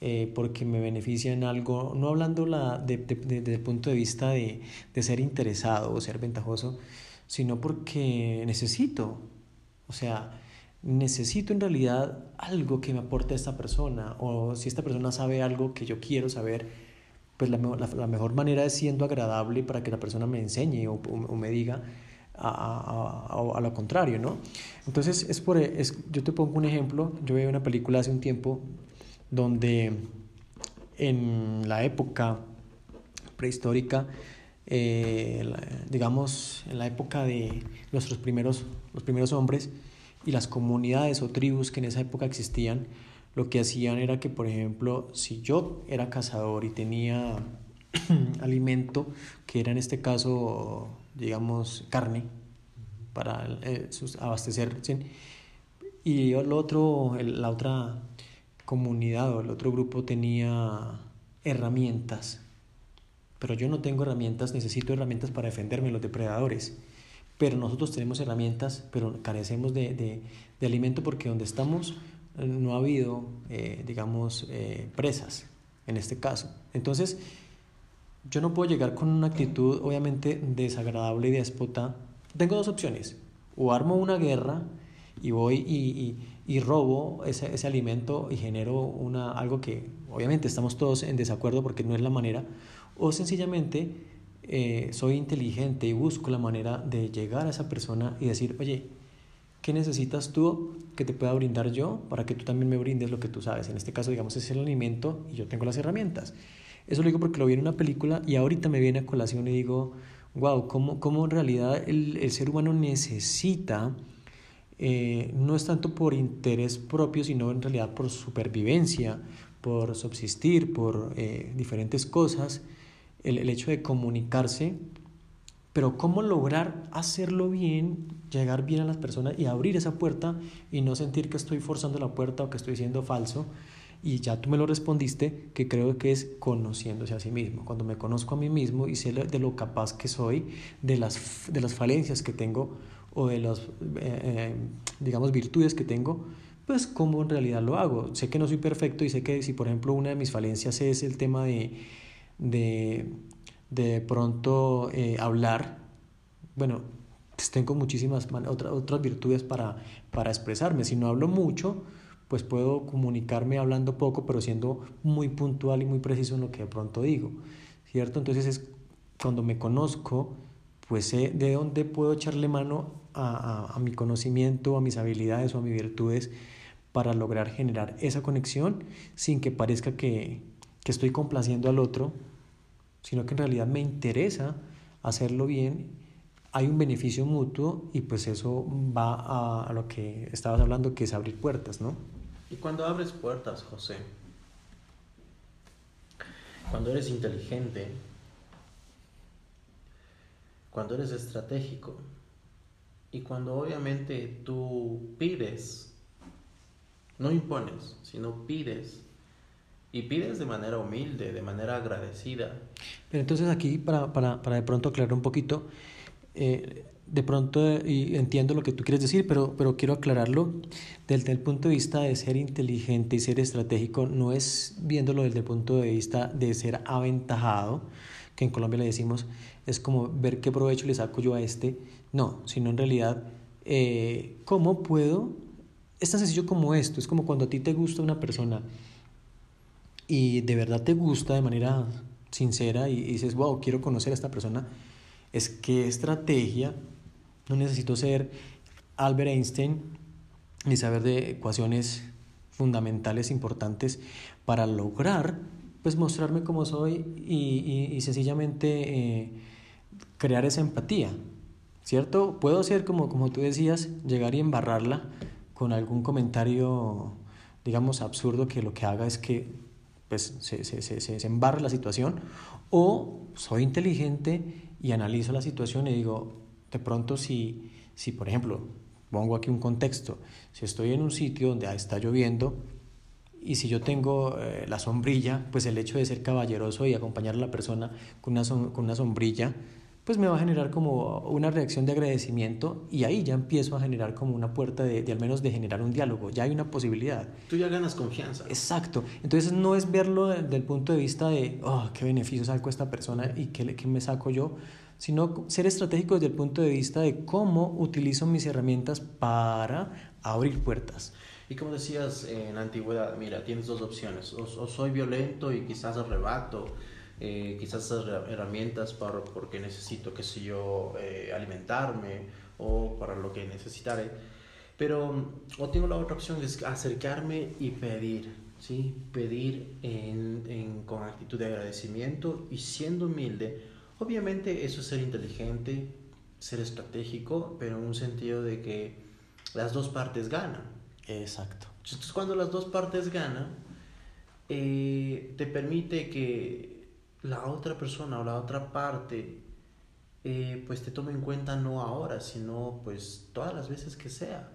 eh, porque me beneficia en algo, no hablando la, de, de, de, desde el punto de vista de, de ser interesado o ser ventajoso, sino porque necesito, o sea, necesito en realidad algo que me aporte esta persona, o si esta persona sabe algo que yo quiero saber, pues la, la, la mejor manera es siendo agradable para que la persona me enseñe o, o, o me diga a, a, a, a, lo contrario, ¿no? Entonces, es por, es, yo te pongo un ejemplo, yo vi una película hace un tiempo donde en la época prehistórica, eh, digamos, en la época de nuestros primeros, los primeros hombres y las comunidades o tribus que en esa época existían, lo que hacían era que, por ejemplo, si yo era cazador y tenía <clears throat> alimento, que era en este caso, digamos, carne, para eh, sus, abastecerse, y el otro, el, la otra comunidad o el otro grupo tenía herramientas, pero yo no tengo herramientas, necesito herramientas para defenderme de los depredadores. Pero nosotros tenemos herramientas, pero carecemos de, de, alimento porque donde estamos no ha habido, eh, digamos, eh, presas, en este caso. Entonces, yo no puedo llegar con una actitud, obviamente, desagradable y déspota. Tengo dos opciones. O armo una guerra y voy y, y y robo ese, ese alimento y genero una, algo que obviamente estamos todos en desacuerdo porque no es la manera, o sencillamente eh, soy inteligente y busco la manera de llegar a esa persona y decir, oye, ¿qué necesitas tú que te pueda brindar yo para que tú también me brindes lo que tú sabes? En este caso, digamos, es el alimento y yo tengo las herramientas. Eso lo digo porque lo vi en una película y ahorita me viene a colación y digo, wow, ¿cómo, cómo en realidad el, el ser humano necesita eh, no es tanto por interés propio, sino en realidad por supervivencia, por subsistir, por eh, diferentes cosas, el, hecho de comunicarse, pero cómo lograr hacerlo bien, llegar bien a las personas y abrir esa puerta y no sentir que estoy forzando la puerta o que estoy siendo falso. Y ya tú me lo respondiste, que creo que es conociéndose a sí mismo. Cuando me conozco a mí mismo y sé de lo capaz que soy, de las, de las falencias que tengo, o de las, eh, digamos, virtudes que tengo, pues cómo en realidad lo hago. Sé que no soy perfecto y sé que si, por ejemplo, una de mis falencias es el tema de, de, de pronto eh, hablar, bueno, pues tengo muchísimas otras, otras virtudes para, para expresarme. Si no hablo mucho, pues puedo comunicarme hablando poco, pero siendo muy puntual y muy preciso en lo que de pronto digo, ¿cierto? Entonces es cuando me conozco, pues sé de dónde puedo echarle mano a, a, a, mi conocimiento, a mis habilidades o a mis virtudes para lograr generar esa conexión sin que parezca que, que estoy complaciendo al otro, sino que en realidad me interesa hacerlo bien, hay un beneficio mutuo y pues eso va a, lo que estabas hablando, que es abrir puertas, ¿no? Y cuando abres puertas, José, cuando eres inteligente, cuando eres estratégico, y cuando obviamente tú pides, no impones, sino pides. Y pides de manera humilde, de manera agradecida. Pero entonces aquí, para, para, para de pronto aclarar un poquito, eh, de pronto, y entiendo lo que tú quieres decir, pero, pero quiero aclararlo desde el punto de vista de ser inteligente y ser estratégico, no es viéndolo desde el punto de vista de ser aventajado, que en Colombia le decimos, es como ver qué provecho le saco yo a este, no, sino en realidad, eh, ¿cómo puedo? Es tan sencillo como esto, es como cuando a ti te gusta una persona y de verdad te gusta de manera sincera y, y dices, wow, quiero conocer a esta persona, es qué estrategia, no necesito ser Albert Einstein ni saber de ecuaciones fundamentales importantes para lograr pues mostrarme como soy y, y, y sencillamente eh, crear esa empatía. ¿cierto? Puedo ser, como, como tú decías, llegar y embarrarla con algún comentario, digamos, absurdo que lo que haga es que pues se, se, se, se embarra la situación, o soy inteligente y analizo la situación y digo, de pronto si, si por ejemplo, pongo aquí un contexto, si estoy en un sitio donde está lloviendo, y si yo tengo eh, la sombrilla, pues el hecho de ser caballeroso y acompañar a la persona con una, con una sombrilla, pues me va a generar como una reacción de agradecimiento y ahí ya empiezo a generar como una puerta de, de, al menos de generar un diálogo, ya hay una posibilidad. Tú ya ganas confianza. Exacto, entonces no es verlo desde el punto de vista de, oh, qué beneficio saco esta persona y qué, qué me saco yo, sino ser estratégico desde el punto de vista de cómo utilizo mis herramientas para abrir puertas. Y como decías en la antigüedad, mira, tienes dos opciones, o, o soy violento y quizás arrebato, eh, quizás herramientas para, porque necesito, qué sé yo, eh, alimentarme o para lo que necesitaré. Pero, o tengo la otra opción, es acercarme y pedir, ¿sí? Pedir en, en, con actitud de agradecimiento y siendo humilde. Obviamente eso es ser inteligente, ser estratégico, pero en un sentido de que las dos partes ganan. Exacto. Entonces cuando las dos partes ganan, eh, te permite que la otra persona o la otra parte eh, pues te tome en cuenta no ahora, sino pues todas las veces que sea.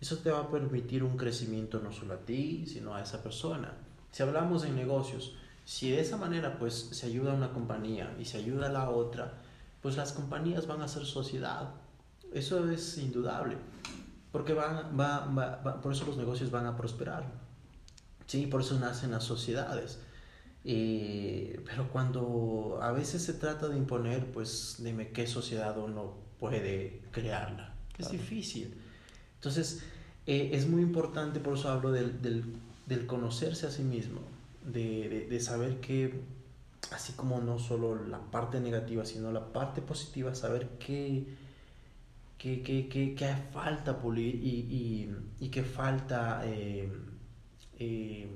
Eso te va a permitir un crecimiento no solo a ti, sino a esa persona. Si hablamos en negocios, si de esa manera pues se ayuda a una compañía y se ayuda a la otra, pues las compañías van a ser sociedad. Eso es indudable. Porque van, va, va, va, por eso los negocios van a prosperar. Sí, por eso nacen las sociedades. Eh, pero cuando a veces se trata de imponer, pues dime qué sociedad uno puede crearla. Es difícil. Entonces, eh, es muy importante, por eso hablo del, del, del conocerse a sí mismo, de, de, de, saber que, así como no solo la parte negativa, sino la parte positiva, saber qué, qué, qué, qué, qué falta pulir y, y, y qué falta eh, eh,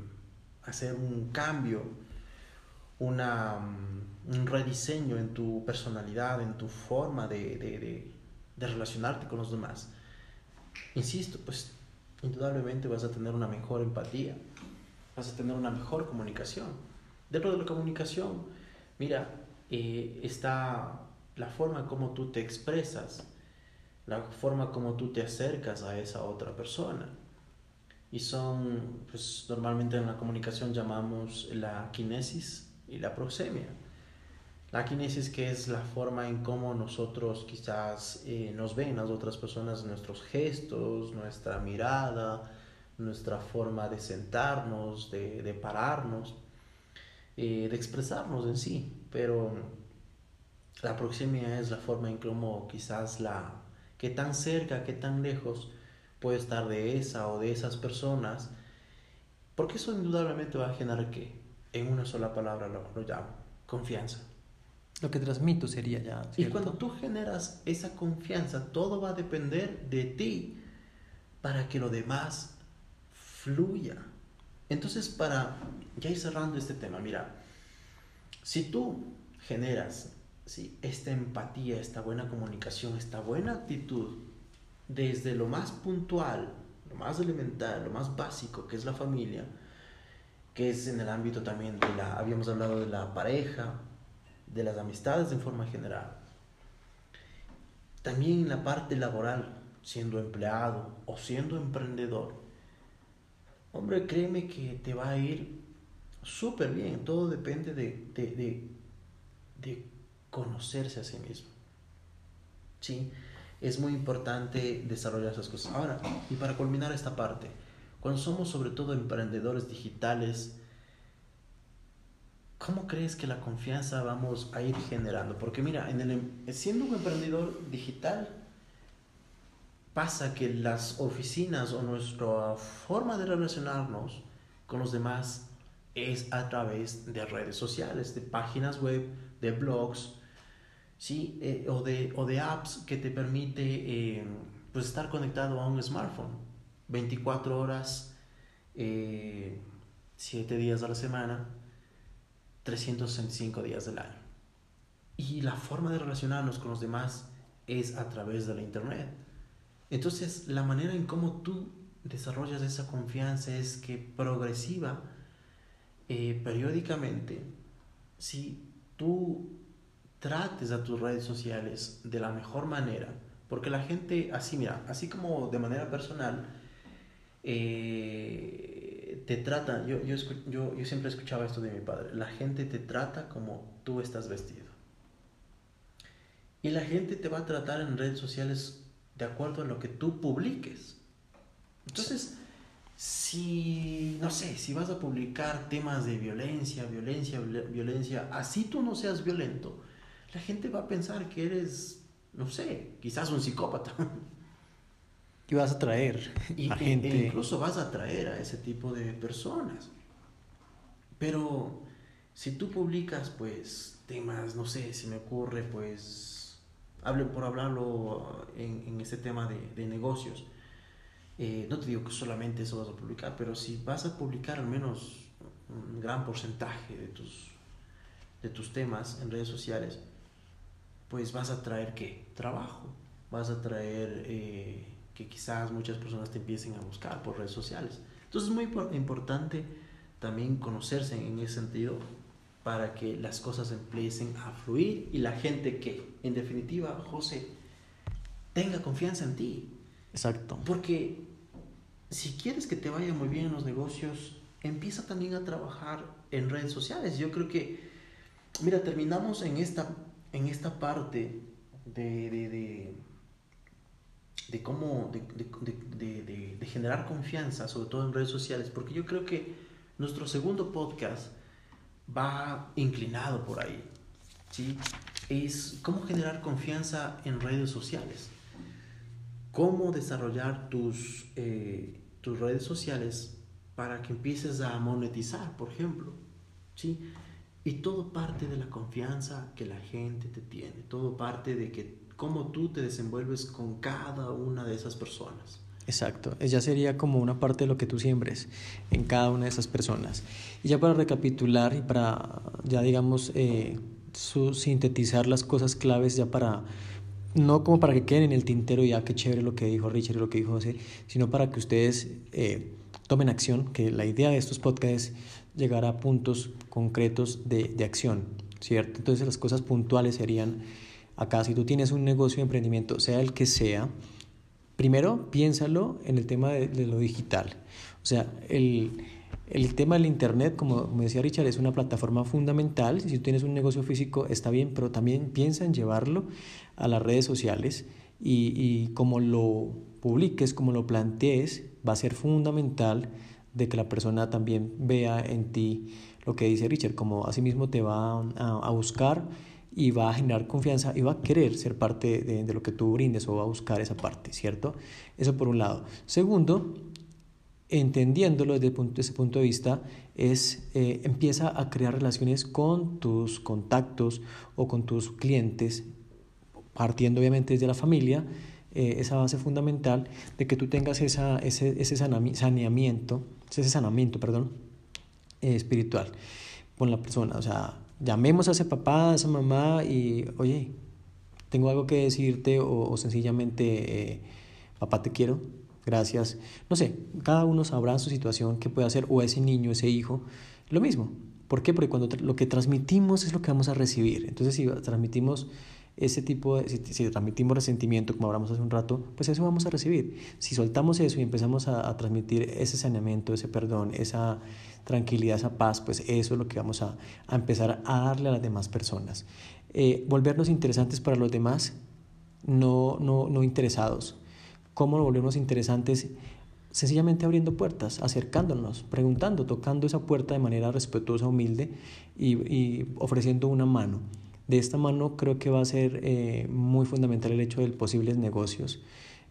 hacer un cambio una, mm, un rediseño en tu personalidad, en tu forma de, de, de, relacionarte con los demás. Insisto, pues indudablemente vas a tener una mejor empatía, vas a tener una mejor comunicación. Dentro de la comunicación, mira, eh, está la forma como tú te expresas, la forma como tú te acercas a esa otra persona. Y son, pues normalmente en la comunicación llamamos la kinesis, y la proxemia. La kinesis que es la forma en cómo nosotros quizás eh, nos ven las otras personas, nuestros gestos, nuestra mirada, nuestra forma de sentarnos, de, de pararnos, eh, de expresarnos en sí. Pero la proxemia es la forma en cómo quizás la, que tan cerca, que tan lejos puede estar de esa o de esas personas, porque eso indudablemente va a generar que en una sola palabra lo, lo llamo, confianza. Lo que transmito sería ya. ¿cierto? Y cuando tú generas esa confianza, todo va a depender de ti para que lo demás fluya. Entonces, para ya ir cerrando este tema, mira, si tú generas ¿sí? esta empatía, esta buena comunicación, esta buena actitud, desde lo más puntual, lo más elemental, lo más básico, que es la familia, que es en el ámbito también de la, habíamos hablado de la pareja, de las amistades en forma general. También en la parte laboral, siendo empleado o siendo emprendedor. Hombre, créeme que te va a ir súper bien. Todo depende de, de, de, de, conocerse a sí mismo. ¿Sí? Es muy importante desarrollar esas cosas. Ahora, y para culminar esta parte, cuando somos sobre todo emprendedores digitales, ¿cómo crees que la confianza vamos a ir generando? Porque mira, en el, em, siendo un emprendedor digital, pasa que las oficinas o nuestra forma de relacionarnos con los demás es a través de redes sociales, de páginas web, de blogs, ¿sí? Eh, o, de, o de apps que te permite eh, pues estar conectado a un smartphone. 24 horas, eh, 7 días a la semana, 365 días del año. Y la forma de relacionarnos con los demás es a través de la internet. Entonces, la manera en cómo tú desarrollas esa confianza es que progresiva eh, periódicamente, si tú trates a tus redes sociales de la mejor manera, porque la gente, así mira, así como de manera personal, eh, te trata, yo, yo, yo, siempre escuchaba esto de mi padre, la gente te trata como tú estás vestido. Y la gente te va a tratar en redes sociales de acuerdo a lo que tú publiques. Entonces, si, no sé, si vas a publicar temas de violencia, violencia, violencia, así tú no seas violento, la gente va a pensar que eres, no sé, quizás un psicópata. <laughs> Y vas a atraer y, a gente. E incluso vas a atraer a ese tipo de personas. Pero si tú publicas, pues, temas, no sé, si me ocurre, pues, hable por hablarlo en, en este tema de, de negocios. Eh, no te digo que solamente eso vas a publicar, pero si vas a publicar al menos un gran porcentaje de tus, de tus temas en redes sociales, pues vas a traer qué? Trabajo. Vas a traer eh, que quizás muchas personas te empiecen a buscar por redes sociales. Entonces es muy importante también conocerse en ese sentido para que las cosas empiecen a fluir y la gente que, en definitiva, José, tenga confianza en ti. Exacto. Porque si quieres que te vaya muy bien en los negocios, empieza también a trabajar en redes sociales. Yo creo que, mira, terminamos en esta, en esta parte de, de, de, cómo, de, de generar confianza, sobre todo en redes sociales, porque yo creo que nuestro segundo podcast va inclinado por ahí. ¿sí? Es cómo generar confianza en redes sociales cómo desarrollar tus, eh, tus redes sociales para que empieces a monetizar, por ejemplo. ¿sí? Y todo parte de la confianza que la gente te tiene, todo parte de que cómo tú te desenvuelves con cada una de esas personas. Exacto, ya sería como una parte de lo que tú siembres en cada una de esas personas. Y ya para recapitular y para, ya digamos, eh, su, sintetizar las cosas claves ya para no como para que queden en el tintero ya que chévere lo que dijo Richard y lo que dijo José, sino para que ustedes eh, tomen acción, que la idea de estos podcasts es llegar a puntos concretos de, de, acción, ¿cierto? Entonces las cosas puntuales serían, acá si tú tienes un negocio de emprendimiento, sea el que sea, primero piénsalo en el tema de, lo digital, o sea, el el tema del Internet, como, me decía Richard, es una plataforma fundamental. Si tú tienes un negocio físico está bien, pero también piensa en llevarlo a las redes sociales y, y como lo publiques, como lo plantees, va a ser fundamental de que la persona también vea en ti lo que dice Richard, como asimismo te va a buscar y va a generar confianza y va a querer ser parte de, lo que tú brindes o va a buscar esa parte, ¿cierto? Eso por un lado. Segundo, entendiéndolo desde ese punto de vista, es eh, empieza a crear relaciones con tus contactos o con tus clientes, partiendo obviamente desde la familia, eh, esa base fundamental de que tú tengas esa, ese, ese saneamiento, ese sanamiento, perdón, eh, espiritual con la persona. O sea, llamemos a ese papá, a esa mamá y, oye, tengo algo que decirte o, o sencillamente, papá, te quiero gracias. No sé, cada uno sabrá su situación, qué puede hacer, o ese niño, ese hijo, lo mismo. ¿Por qué? Porque cuando lo que transmitimos es lo que vamos a recibir. Entonces, si transmitimos ese tipo de, si, transmitimos resentimiento, como hablamos hace un rato, pues eso vamos a recibir. Si soltamos eso y empezamos a, transmitir ese saneamiento, ese perdón, esa tranquilidad, esa paz, pues eso es lo que vamos a, a empezar a darle a las demás personas. Eh, volvernos interesantes para los demás, no, no, no interesados. ¿Cómo lo volvemos interesantes? Sencillamente abriendo puertas, acercándonos, preguntando, tocando esa puerta de manera respetuosa, humilde y, ofreciendo una mano. De esta mano creo que va a ser eh, muy fundamental el hecho de posibles negocios.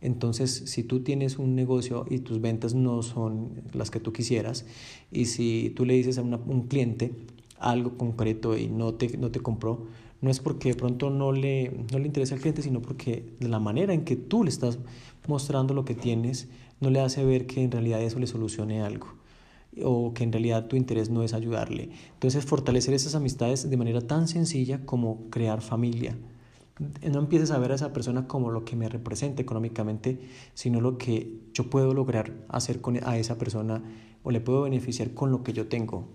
Entonces, si tú tienes un negocio y tus ventas no son las que tú quisieras, y si tú le dices a un cliente algo concreto y no te, no te compró, no es porque de pronto no le, no le interesa al cliente, sino porque la manera en que tú le estás mostrando lo que tienes no le hace ver que en realidad eso le solucione algo o que en realidad tu interés no es ayudarle. Entonces, fortalecer esas amistades de manera tan sencilla como crear familia. No empieces a ver a esa persona como lo que me representa económicamente, sino lo que yo puedo lograr hacer con a esa persona o le puedo beneficiar con lo que yo tengo.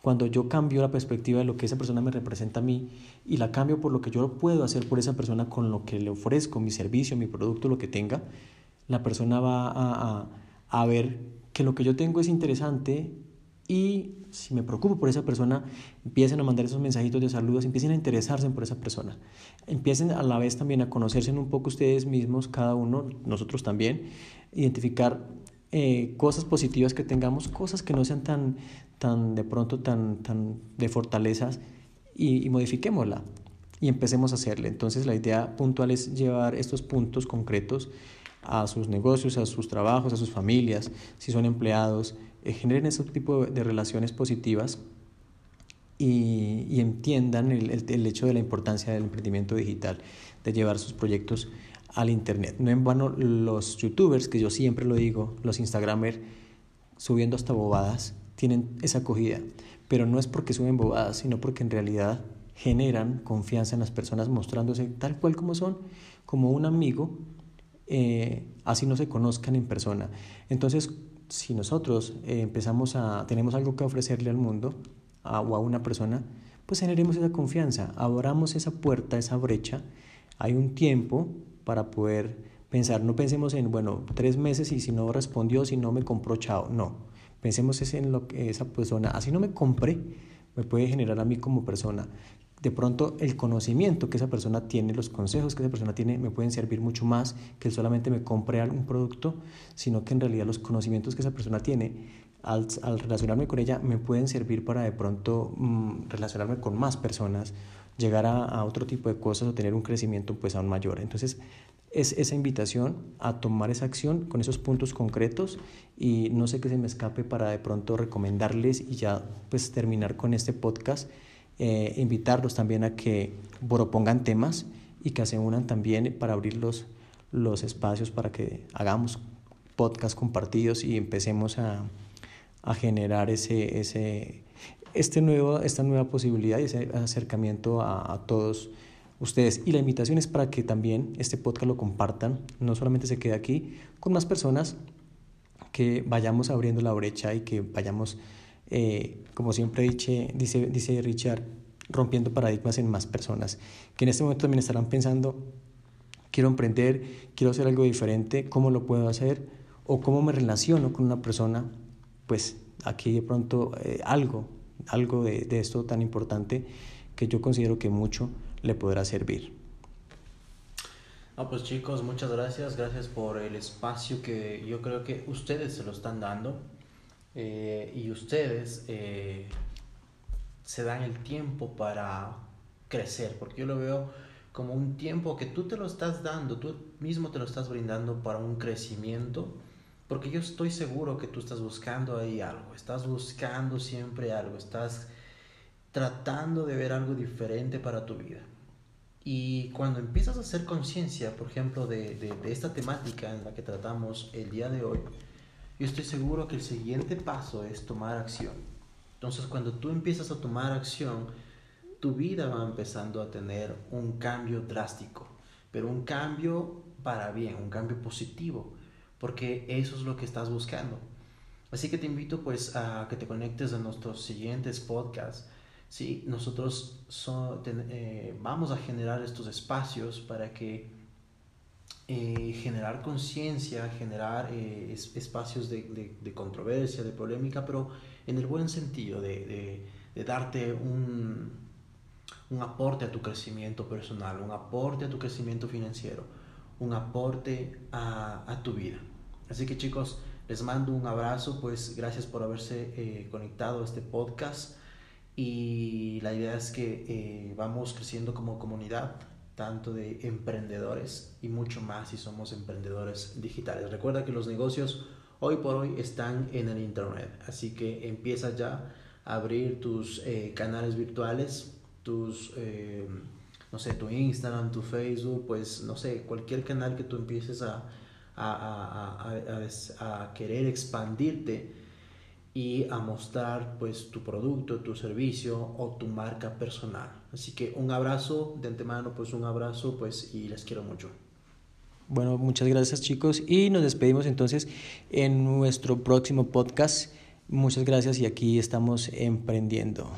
cuando yo cambio la perspectiva de lo que esa persona me representa a mí y la cambio por lo que yo puedo hacer por esa persona con lo que le ofrezco, mi servicio, mi producto, lo que tenga, la persona va a, a, ver que lo que yo tengo es interesante y si me preocupo por esa persona, empiecen a mandar esos mensajitos de saludos, empiecen a interesarse por esa persona, empiecen a la vez también a conocerse un poco ustedes mismos, cada uno, nosotros también, identificar eh, cosas positivas que tengamos, cosas que no sean tan, tan de pronto tan, tan de fortalezas y, modifiquémosla y empecemos a hacerle. Entonces la idea puntual es llevar estos puntos concretos a sus negocios, a sus trabajos, a sus familias, si son empleados, generen ese tipo de relaciones positivas y, y entiendan el, el, el, hecho de la importancia del emprendimiento digital, de llevar sus proyectos al Internet. No en vano los youtubers, que yo siempre lo digo, los instagramers, subiendo hasta bobadas, tienen esa acogida, pero no es porque suben bobadas, sino porque en realidad generan confianza en las personas mostrándose tal cual como son, como un amigo, eh, así no se conozcan en persona. Entonces, si nosotros eh, empezamos a, tenemos algo que ofrecerle al mundo o a una persona, pues generemos esa confianza, abramos esa puerta, esa brecha. Hay un tiempo para poder pensar, no pensemos en, bueno, tres meses y si no respondió, si no me compró, chao, no Pensemos en lo que esa persona, así no me compre, me puede generar a mí como persona. De pronto el conocimiento que esa persona tiene, los consejos que esa persona tiene, me pueden servir mucho más que solamente me compre algún producto, sino que en realidad los conocimientos que esa persona tiene, al, al relacionarme con ella, me pueden servir para de pronto mmm, relacionarme con más personas, llegar a, a, otro tipo de cosas o tener un crecimiento pues aún mayor. Entonces, es esa invitación a tomar esa acción con esos puntos concretos y no sé qué se me escape para de pronto recomendarles y ya pues terminar con este podcast, eh, invitarlos también a que propongan temas y que se unan también para abrir los, los espacios para que hagamos podcast compartidos y empecemos a, a generar ese, ese, este nuevo, esta nueva posibilidad y ese acercamiento a, a todos ustedes. Y la invitación es para que también este podcast lo compartan, no solamente se quede aquí, con más personas, que vayamos abriendo la brecha y que vayamos, eh, como siempre dice, dice, dice Richard, rompiendo paradigmas en más personas, que en este momento también estarán pensando, quiero emprender, quiero hacer algo diferente, ¿cómo lo puedo hacer? O cómo me relaciono con una persona, pues aquí de pronto eh, algo, algo de, de esto tan importante que yo considero que mucho le podrá servir. No, pues chicos, muchas gracias, gracias por el espacio que yo creo que ustedes se lo están dando eh, y ustedes eh, se dan el tiempo para crecer, porque yo lo veo como un tiempo que tú te lo estás dando, tú mismo te lo estás brindando para un crecimiento, porque yo estoy seguro que tú estás buscando ahí algo, estás buscando siempre algo, estás tratando de ver algo diferente para tu vida. Y cuando empiezas a hacer conciencia, por ejemplo, de, esta temática en la que tratamos el día de hoy, yo estoy seguro que el siguiente paso es tomar acción. Entonces, cuando tú empiezas a tomar acción, tu vida va empezando a tener un cambio drástico, pero un cambio para bien, un cambio positivo, porque eso es lo que estás buscando. Así que te invito pues a que te conectes a nuestros siguientes podcasts ¿sí? Nosotros eh, vamos a generar estos espacios para que eh, generar conciencia, generar eh, espacios de, de, controversia, de polémica, pero en el buen sentido, de, de darte un, un aporte a tu crecimiento personal, un aporte a tu crecimiento financiero, un aporte a, a tu vida. Así que chicos, les mando un abrazo, pues gracias por haberse conectado a este podcast y la idea es que eh, vamos creciendo como comunidad, tanto de emprendedores y mucho más si somos emprendedores digitales. Recuerda que los negocios hoy por hoy están en el Internet, así que empieza ya a abrir tus eh, canales virtuales, tus, eh, no sé, tu Instagram, tu Facebook, pues no sé, cualquier canal que tú empieces a, a, querer expandirte y a mostrar pues tu producto, tu servicio o tu marca personal. Así que un abrazo de antemano, pues un abrazo pues y les quiero mucho. Bueno, muchas gracias chicos y nos despedimos entonces en nuestro próximo podcast Muchas gracias y aquí estamos emprendiendo.